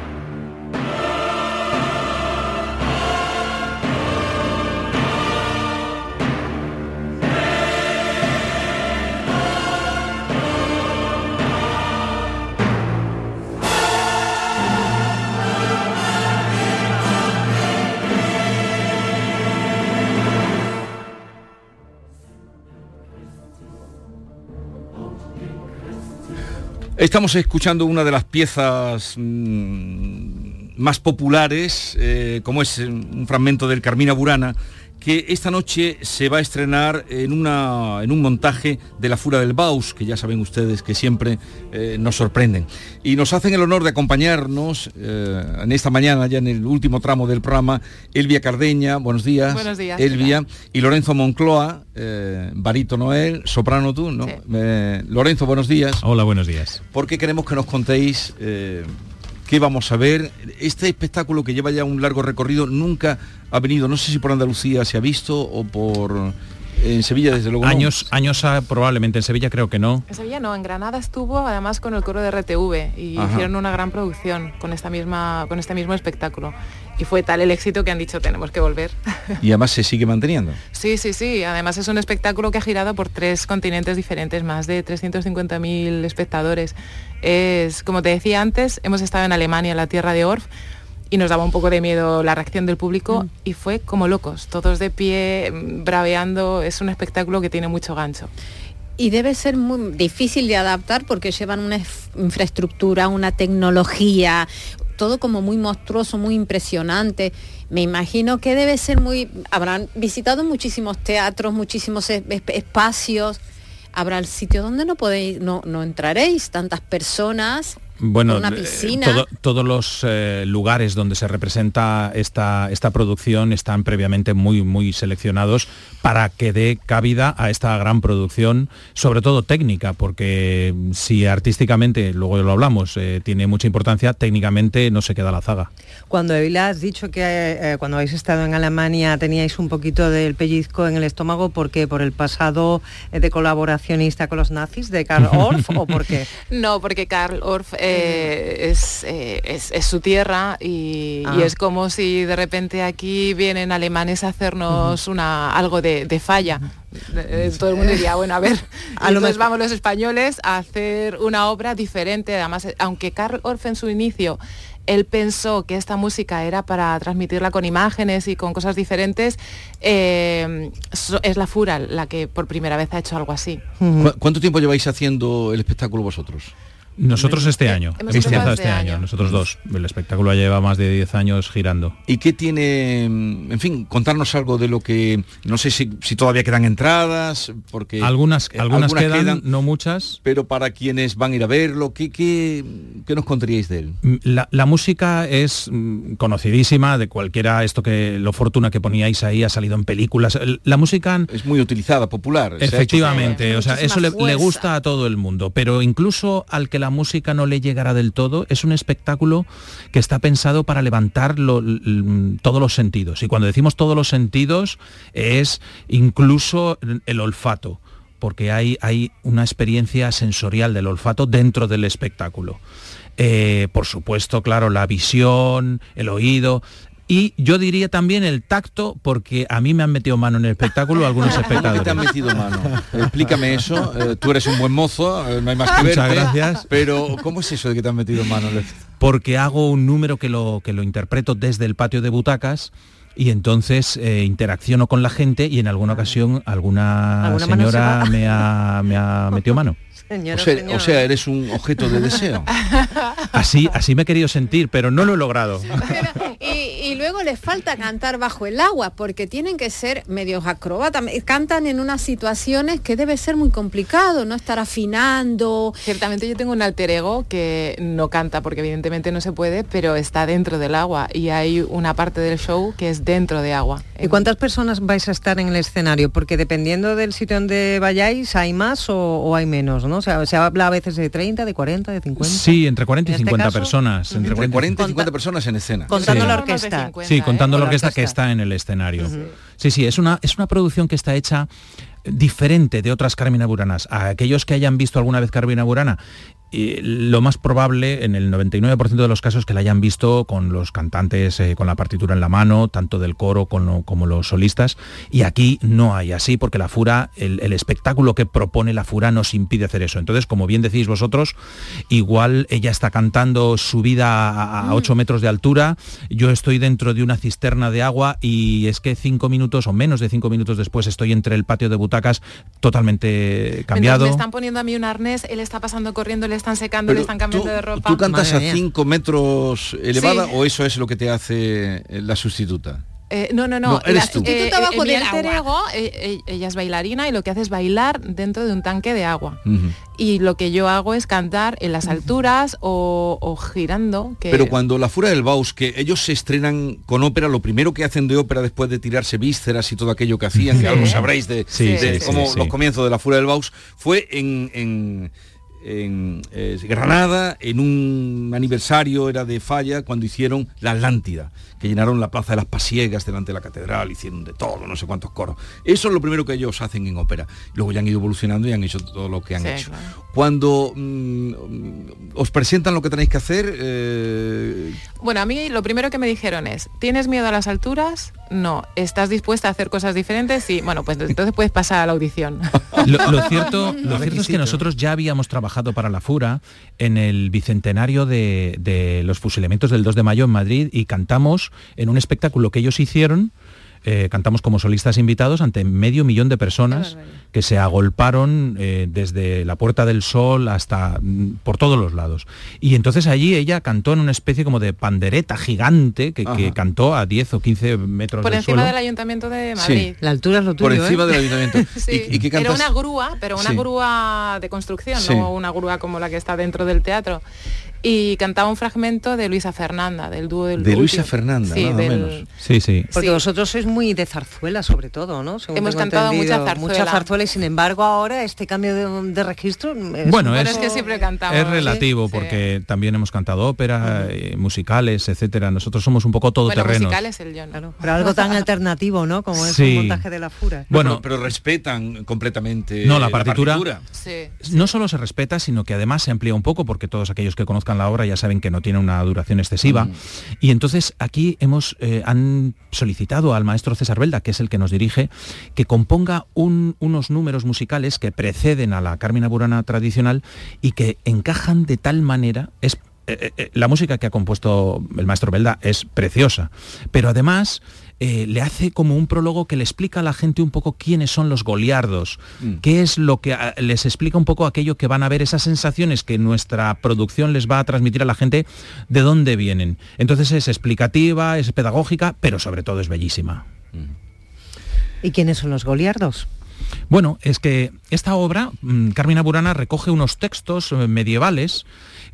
Estamos escuchando una de las piezas mm, más populares, eh, como es un fragmento del Carmina Burana, que esta noche se va a estrenar en, una, en un montaje de La Fura del Baus, que ya saben ustedes que siempre eh, nos sorprenden. Y nos hacen el honor de acompañarnos eh, en esta mañana, ya en el último tramo del programa, Elvia Cardeña, buenos días. Buenos días. Elvia, y Lorenzo Moncloa, eh, Barito Noel, soprano tú, ¿no? Eh, Lorenzo, buenos días. Hola, buenos días. Porque queremos que nos contéis eh, qué vamos a ver. Este espectáculo que lleva ya un largo recorrido nunca ha venido, no sé si por Andalucía se ha visto o por... En Sevilla, desde luego. no. Años, años probablemente en Sevilla creo que no. En Sevilla no, en Granada estuvo además con el coro de RTV y Ajá. hicieron una gran producción con esta misma con este mismo espectáculo y fue tal el éxito que han dicho tenemos que volver. Y además se sigue manteniendo. sí, sí, sí, además es un espectáculo que ha girado por tres continentes diferentes, más de 350.000 espectadores. Es, como te decía antes, hemos estado en Alemania, en la tierra de Orff, y nos daba un poco de miedo la reacción del público y fue como locos, todos de pie, mm, braveando, es un espectáculo que tiene mucho gancho. Y debe ser muy difícil de adaptar porque llevan una infraestructura, una tecnología, todo como muy monstruoso, muy impresionante. Me imagino que debe ser muy... Habrán visitado muchísimos teatros, muchísimos es- es- espacios. Habrá el sitio donde no podéis, no, no entraréis, tantas personas. Bueno, una eh, piscina. todo- todos los eh, lugares donde se representa esta, esta producción están previamente muy, muy seleccionados para que dé cabida a esta gran producción, sobre todo técnica, porque si artísticamente, luego lo hablamos, eh, tiene mucha importancia, técnicamente no se queda la zaga. Cuando Evila has dicho que eh, cuando habéis estado en Alemania teníais un poquito del pellizco en el estómago, ¿por qué? ¿Por el pasado eh, de colaboracionista con los nazis de Karl Orff o por qué? No, porque Karl Orff eh, es, eh, es- es su tierra y, Ah. y es como si de repente aquí vienen alemanes a hacernos una, algo de, de falla. Todo el mundo diría, bueno, a ver, A lo entonces mejor- vamos los españoles a hacer una obra diferente. Además, eh, aunque Karl Orff en su inicio él pensó que esta música era para transmitirla con imágenes y con cosas diferentes, eh, es la Fura la que por primera vez ha hecho algo así. ¿Cu- ¿Cuánto tiempo lleváis haciendo el espectáculo vosotros? Nosotros este año, hemos hemos empezado este este año, año. nosotros dos. El espectáculo lleva más de 10 años girando. ¿Y qué tiene, en fin, contarnos algo de lo que, no sé si, si todavía quedan entradas, porque... Algunas, eh, algunas, quedan, no muchas. Pero para quienes van a ir a verlo, ¿qué, qué, qué nos contaríais de él? Mm, La, la música es mm, conocidísima de cualquiera, esto que lo fortuna que poníais ahí ha salido en películas. El- La música es muy utilizada, popular. se ha hecho- Efectivamente, o sea, eso le, le gusta a todo el mundo, pero incluso al que la música no le llegará del todo, es un espectáculo que está pensado para levantar todos los sentidos. Y cuando decimos todos los sentidos, es incluso el olfato porque hay, hay una experiencia sensorial del olfato dentro del espectáculo. Eh, por supuesto, claro, la visión, el oído. Y yo diría también el tacto, porque a mí me han metido mano en el espectáculo algunos ¿Cómo que espectadores. te han metido mano? Explícame eso. Eh, tú eres un buen mozo, eh, no hay más que Muchas verte. gracias. Pero, ¿cómo es eso de que te han metido mano? porque hago un número que lo, que lo interpreto desde el patio de butacas y entonces eh, interacciono con la gente y en alguna ocasión alguna, Alguna mano se señora me ha, me ha metido mano. O sea, señora. o sea, eres un objeto de deseo. Así, así me he querido sentir, pero no lo he logrado. Y, Y luego les falta cantar bajo el agua, porque tienen que ser medios acróbatas. Cantan en unas situaciones que debe ser muy complicado, no estar afinando. Ciertamente yo tengo un alter ego que no canta, porque evidentemente no se puede, pero está dentro del agua. Y hay una parte del show que es dentro de agua. ¿Y cuántas personas vais a estar en el escenario? Porque dependiendo del sitio donde vayáis, hay más o, o hay menos, ¿no? O sea, se habla a veces de 30, de 40, de 50. Sí, entre 40 y En este 50 caso, personas. Entre 40 y 50 personas en escena. Contando Sí. la orquesta. Sí, contando la Con la orquesta que orquesta. está en el escenario. Sí, sí, es una, es una producción que está hecha diferente de otras Carmina Buranas. A aquellos que hayan visto alguna vez Carmina Burana, eh, lo más probable, en el 99% de los casos, que la hayan visto con los cantantes eh, con la partitura en la mano, tanto del coro como, como los solistas. Y aquí no hay así, porque la Fura, el, el espectáculo que propone la Fura nos impide hacer eso. Entonces, como bien decís vosotros, igual ella está cantando subida a, a 8 metros de altura, yo estoy dentro de una cisterna de agua y es que cinco minutos o menos de cinco minutos después estoy entre el patio de butacas totalmente cambiado. me están poniendo a mí un arnés, él está pasando corriendo, están secando, le están cambiando de ropa. ¿Tú cantas Madre a mía. 5 metros elevada Sí. o eso es lo que te hace eh, la sustituta? Eh, no, no, no. No, eres La- tú. eh, Sustituta bajo mi del alter agua. ego, ella es bailarina y lo que hace es bailar dentro de un tanque de agua. Y lo que yo hago es cantar en las alturas o, o girando. Que... Pero cuando La Fura del Baus, que ellos se estrenan con ópera, lo primero que hacen de ópera después de tirarse vísceras y todo aquello que hacían, que algo sabréis de, Sí, de sí, cómo sí, los comienzos de La Fura del Baus, fue en, en- en, eh, Granada, en un aniversario, era de Falla, cuando hicieron La Atlántida, que llenaron la Plaza de las Pasiegas delante de la catedral, hicieron de todo, no sé cuántos coros. Eso es lo primero que ellos hacen en ópera. Luego ya han ido evolucionando y han hecho todo lo que han Sí, hecho. claro. Cuando mm, os presentan lo que tenéis que hacer, eh, Bueno, a mí lo primero que me dijeron es, ¿tienes miedo a las alturas? No. ¿Estás dispuesta a hacer cosas diferentes? Sí. Bueno, pues entonces puedes pasar a la audición. Lo, lo cierto, lo cierto es que nosotros ya habíamos trabajado para la FURA en el bicentenario de, de los fusilamientos del 2 de mayo en Madrid y cantamos en un espectáculo que ellos hicieron. Eh, cantamos como solistas invitados ante medio millón de personas que se agolparon eh, desde la Puerta del Sol hasta mm, por todos los lados. Y entonces allí ella cantó en una especie como de pandereta gigante que, que cantó a 10 o 15 metros Por del encima suelo. del Ayuntamiento de Sí. Madrid. La altura es lo por tuyo, encima ¿eh? del ayuntamiento. Sí. ¿Y, y qué Era una grúa, pero una Sí. grúa de construcción, Sí. no una grúa como la que está dentro del teatro. Y cantaba un fragmento de Luisa Fernanda, del dúo del De Luisa último. Fernanda, Sí, nada del- menos. Sí, sí. Porque Sí. vosotros sois muy de zarzuela, sobre todo, ¿no? Según Hemos cantado mucha zarzuela. Mucha zarzuela y sin embargo ahora este cambio de, de registro es Bueno, es- que siempre cantamos. Es relativo Sí. porque también hemos cantado ópera, eh, musicales, etcétera. Nosotros somos un poco Bueno, todoterrenos. musical es el John. ¿no? Pero algo tan alternativo, ¿no? Como es un montaje de la fura. Bueno, pero, pero respetan completamente No, la partitura- Sí. no solo se respeta, sino que además se amplía un poco, porque todos aquellos que conozcan la obra ya saben que no tiene una duración excesiva. Mm. Y entonces aquí hemos eh, han solicitado al maestro César Belda, que es el que nos dirige, que componga un- unos números musicales que preceden a la Carmina Burana tradicional y que encajan de tal manera. Es, eh, eh, la música que ha compuesto el maestro Belda es preciosa, pero además eh, le hace como un prólogo que le explica a la gente un poco quiénes son los goliardos, Mm. qué es lo que ah, les explica un poco aquello que van a ver, esas sensaciones que nuestra producción les va a transmitir a la gente, de dónde vienen. Entonces es explicativa, es pedagógica, pero sobre todo es bellísima. ¿Y quiénes son los goliardos? Bueno, es que esta obra, mm, Carmina Burana, recoge unos textos eh, medievales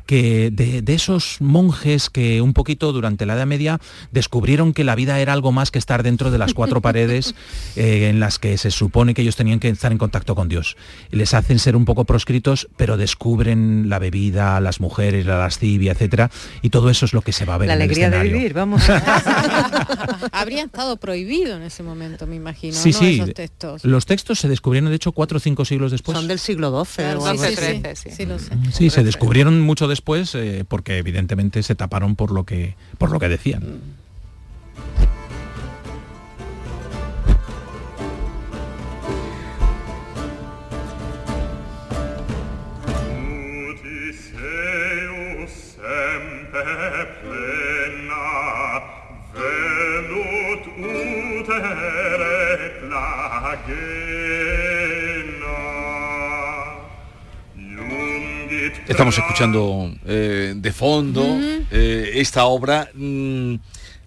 que de, de esos monjes que un poquito durante la Edad Media descubrieron que la vida era algo más que estar dentro de las cuatro paredes eh, en las que se supone que ellos tenían que estar en contacto con Dios. Les hacen ser un poco proscritos, pero descubren la bebida, las mujeres, la lascivia, etcétera, y todo eso es lo que se va a ver La en el alegría de vivir, vamos. Habría estado prohibido en ese momento, me imagino, Sí, ¿no? sí. Esos textos. Los textos se descubrieron, de hecho, cuatro o cinco siglos después. Son del siglo XII o Sí, así. sí, sí, Sí, lo sé. Sí, se descubrieron mucho después eh, porque evidentemente se taparon por lo que por lo que decían. Estamos escuchando eh, de fondo eh, esta obra. mm,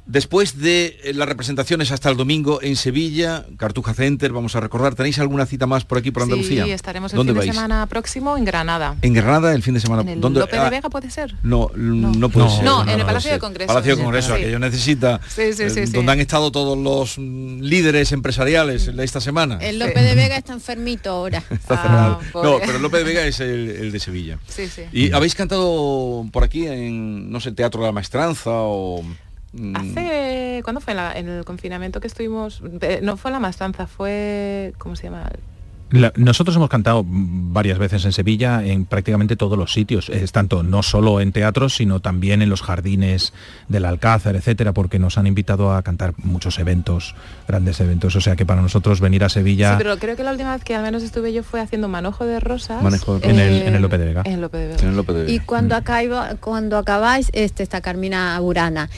Después de eh, las representaciones hasta el domingo en Sevilla, Cartuja Center, vamos a recordar, ¿tenéis alguna cita más por aquí, por Andalucía? Sí, estaremos el ¿Dónde fin vais? de semana próximo en Granada. En Granada el fin de semana. En el ¿Dónde? Lope de Ah, Vega puede ser. No, no, puede ser. No, en el Palacio de ser. Congresos. Palacio de Sí. Congresos, Sí. aquello necesita. Sí, sí, sí, eh, sí. Donde han estado todos los mm, líderes empresariales esta semana. El López de Vega está enfermito ahora. Está cerrado. Ah, No, pero el López de Vega es el, el de Sevilla. Sí, sí. ¿Y habéis cantado por aquí en, no sé, Teatro de la Maestranza o...? Mm, Hace, ¿cuándo fue? En, la- en el confinamiento que estuvimos, eh, no fue en la mastanza, fue, ¿cómo se llama? La- nosotros hemos cantado mm, varias veces en Sevilla en prácticamente todos los sitios, es tanto no solo en teatros, sino también en los jardines del Alcázar, etcétera, porque nos han invitado a cantar muchos eventos, grandes eventos. O sea que para nosotros venir a Sevilla Sí, pero creo que la última vez que al menos estuve yo fue haciendo manojo de rosas. Manejo de- en el- en el Lope de Vega. En el Lope de Vega. Y cuando, acaba- cuando acabáis, este, esta Carmina Burana,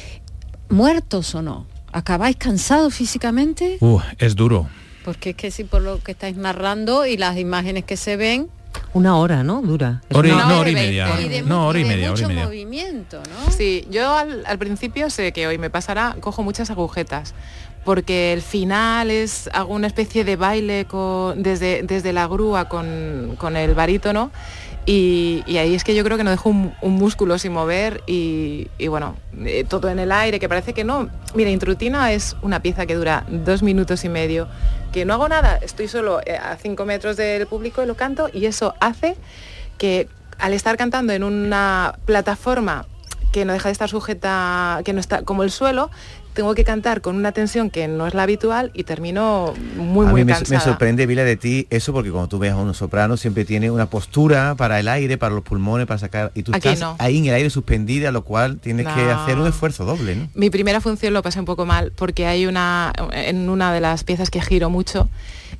muertos o no, ¿acabáis cansados físicamente? uh, es duro. Porque es que si por lo que estáis narrando y las imágenes que se ven, Una hora, ¿no? Dura. Y- una no, hora y media. y de, No, hora y media, hora y mucho media. movimiento, ¿no? Sí, yo al, al principio sé que hoy me pasará, cojo muchas agujetas, porque el final es, hago una especie de baile con- desde, desde la grúa con, con el barítono y, ahí es que yo creo que no dejo un, músculo sin mover y, y bueno, eh, todo en el aire, que parece que no. Mira, Intrutina es una pieza que dura dos minutos y medio, que no hago nada, estoy solo eh, a cinco metros del público y lo canto y eso hace que al estar cantando en una plataforma que no deja de estar sujeta, que no está como el suelo, tengo que cantar con una tensión que no es la habitual y termino muy, a muy mí me, cansada. me sorprende, Vila, de ti eso, porque cuando tú ves a un soprano siempre tiene una postura para el aire, para los pulmones, para sacar... Y tú Aquí estás no. ahí en el aire suspendida, lo cual tienes que hacer un esfuerzo doble, ¿no? Mi primera función lo pasé un poco mal porque hay una en una de las piezas que giro mucho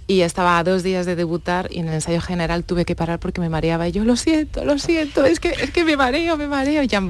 y estaba a dos días de debutar y en el ensayo general tuve que parar porque me mareaba. Y yo lo siento, lo siento, es que es que me mareo, me mareo, ya,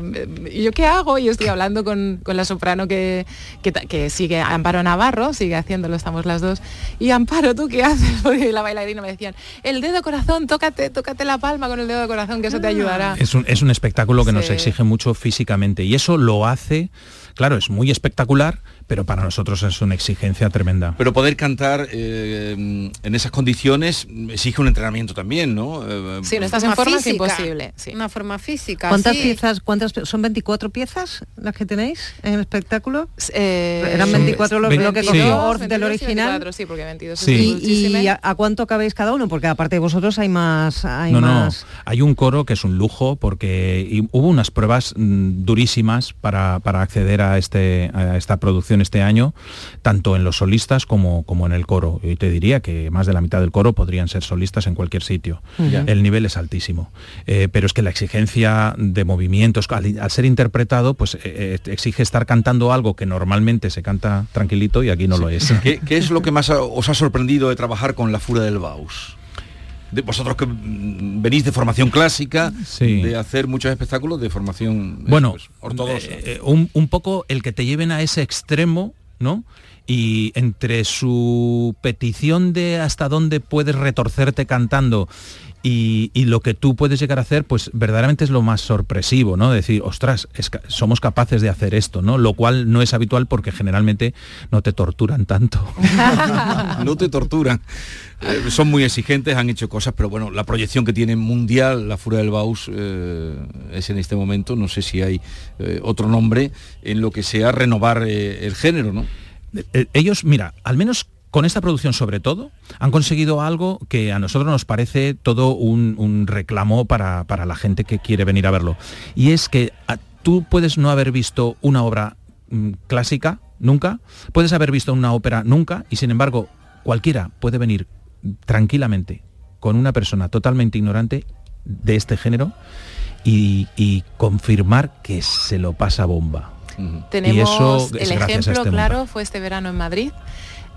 ¿y yo qué hago? Y estoy hablando con, con la soprano que, que, sigue, Amparo Navarro, sigue haciéndolo, estamos las dos, y Amparo, ¿tú qué haces? Porque la bailarina me decían, el dedo corazón, tócate, tócate la palma con el dedo corazón, que eso te ayudará. Es un, es un espectáculo que nos exige mucho físicamente y eso lo hace, claro, es muy espectacular, pero para nosotros es una exigencia tremenda. Pero poder cantar eh, en esas condiciones exige un entrenamiento también, ¿no? Eh, Si no estás en Forma es imposible. sí. Una forma física. ¿Cuántas sí. piezas, cuántas son 24 piezas las que tenéis en el espectáculo? Eh, Eran son 24 lo, ve- lo que sí. cogió 22, Orff del 22 y original. 24, sí, porque 22 es Sí. ¿Y, a, a cuánto cabéis cada uno? Porque aparte de vosotros hay más... Hay no, no, más... hay un coro que es un lujo porque y hubo unas pruebas mm, durísimas para, para acceder a, este, a esta producción este año, tanto en los solistas como, como en el coro. Y te diría que más de la mitad del coro podrían ser solistas en cualquier sitio. Ya. El nivel es altísimo. Eh, pero es que la exigencia de movimientos, al, al ser interpretado, pues eh, eh, exige estar cantando algo que normalmente se canta tranquilito y aquí no lo es. ¿Qué, qué es lo que más os ha sorprendido de trabajar con la Furia del Baus? De vosotros que mm, venís de formación clásica, Sí. de hacer muchos espectáculos de formación eh, Bueno, pues, ortodoxa. eh, eh, un, un poco el que te lleven a ese extremo, ¿no? Y entre su petición de hasta dónde puedes retorcerte cantando y, y lo que tú puedes llegar a hacer, pues verdaderamente es lo más sorpresivo, ¿no? Decir, ostras, es somos capaces de hacer esto, ¿no? Lo cual no es habitual porque generalmente no te torturan tanto. no te torturan. Eh, son muy exigentes, han hecho cosas, pero bueno, la proyección que tiene mundial la Furia del Baus eh, es en este momento, no sé si hay eh, otro nombre en lo que sea renovar el género, ¿no? Ellos, mira, al menos con esta producción sobre todo, han conseguido algo que a nosotros nos parece todo un, un reclamo para, para la gente que quiere venir a verlo. Y es que ah, tú puedes no haber visto una obra mm, clásica nunca, puedes haber visto una ópera nunca, y sin embargo cualquiera puede venir tranquilamente con una persona totalmente ignorante de este género y, y confirmar que se lo pasa bomba. Tenemos y eso es el a ejemplo este claro fue este verano en Madrid.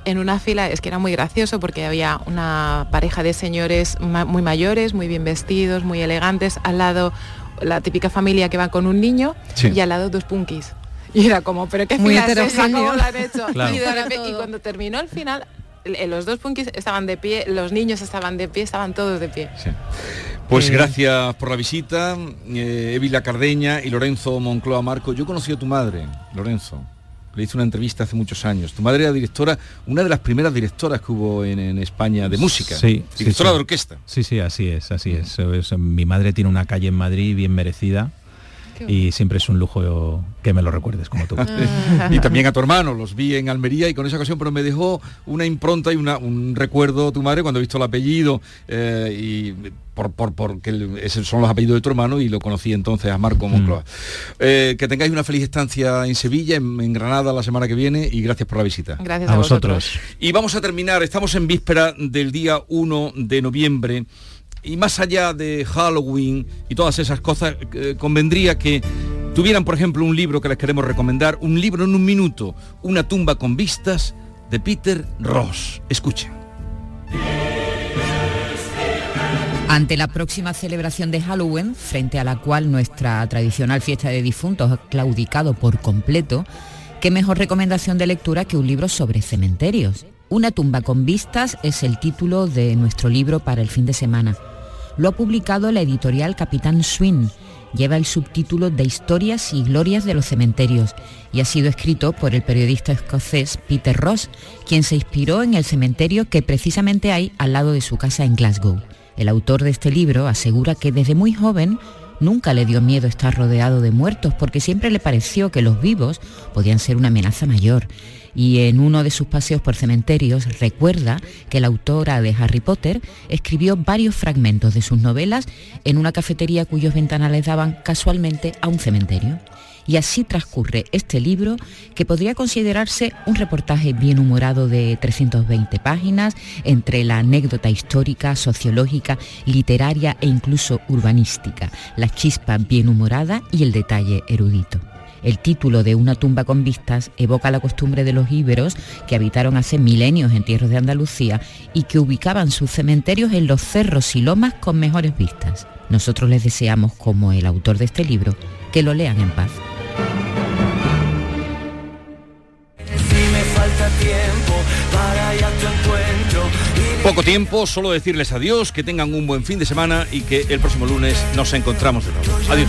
En una fila, es que era muy gracioso porque había una pareja de señores ma- muy mayores, muy bien vestidos, muy elegantes, al lado la típica familia que va con un niño Sí. y al lado dos punkis. Y era como, pero qué Muy fila es esa? ¿Cómo lo han hecho? Claro. Y, de Para repente- y todo. cuando terminó el final, eh, los dos punkis estaban de pie, los niños estaban de pie, estaban todos de pie. Pues Eh, gracias por la visita, eh, Evila Cardeña y Lorenzo Moncloa Marco. Yo conocí a tu madre, Lorenzo. Le hice una entrevista hace muchos años. Tu madre era directora, una de las primeras directoras que hubo en, en España de música. Sí, directora sí. de orquesta. Sí, sí, así es, así es. Es- Mi madre tiene una calle en Madrid bien merecida y siempre es un lujo que me lo recuerdes como tú. y también a tu hermano, los vi en Almería y con esa ocasión, pero me dejó una impronta y una- un recuerdo tu madre cuando he visto el apellido eh, y por, por, porque esos son los apellidos de tu hermano y lo conocí entonces a Marco Moncloa. Eh, que tengáis una feliz estancia en Sevilla, en, en Granada la semana que viene y gracias por la visita. Gracias a A vosotros. vosotros. Y vamos a terminar, estamos en víspera del día 1 de noviembre y más allá de Halloween y todas esas cosas, eh, convendría que tuvieran, por ejemplo, un libro que les queremos recomendar, un libro en un minuto, Una tumba con vistas, de Peter Ross. Escuchen. Ante la próxima celebración de Halloween, frente a la cual nuestra tradicional fiesta de difuntos ha claudicado por completo, qué mejor recomendación de lectura que un libro sobre cementerios. Una tumba con vistas es el título de nuestro libro para el fin de semana. Lo ha publicado la editorial Capitán Swin. Lleva el subtítulo de Historias y Glorias de los Cementerios y ha sido escrito por el periodista escocés Peter Ross, quien se inspiró en el cementerio que precisamente hay al lado de su casa en Glasgow. El autor de este libro asegura que desde muy joven nunca le dio miedo estar rodeado de muertos porque siempre le pareció que los vivos podían ser una amenaza mayor. Y en uno de sus paseos por cementerios recuerda que la autora de Harry Potter escribió varios fragmentos de sus novelas en una cafetería cuyos ventanales daban casualmente a un cementerio. Y así transcurre este libro que podría considerarse un reportaje bien humorado de 320 páginas entre la anécdota histórica, sociológica, literaria e incluso urbanística, la chispa bien humorada y el detalle erudito. El título de Una tumba con vistas evoca la costumbre de los íberos que habitaron hace milenios en tierras de Andalucía y que ubicaban sus cementerios en los cerros y lomas con mejores vistas. Nosotros les deseamos, como el autor de este libro, que lo lean en paz. Poco tiempo, solo decirles adiós, que tengan un buen fin de semana y que el próximo lunes nos encontramos de nuevo. Adiós.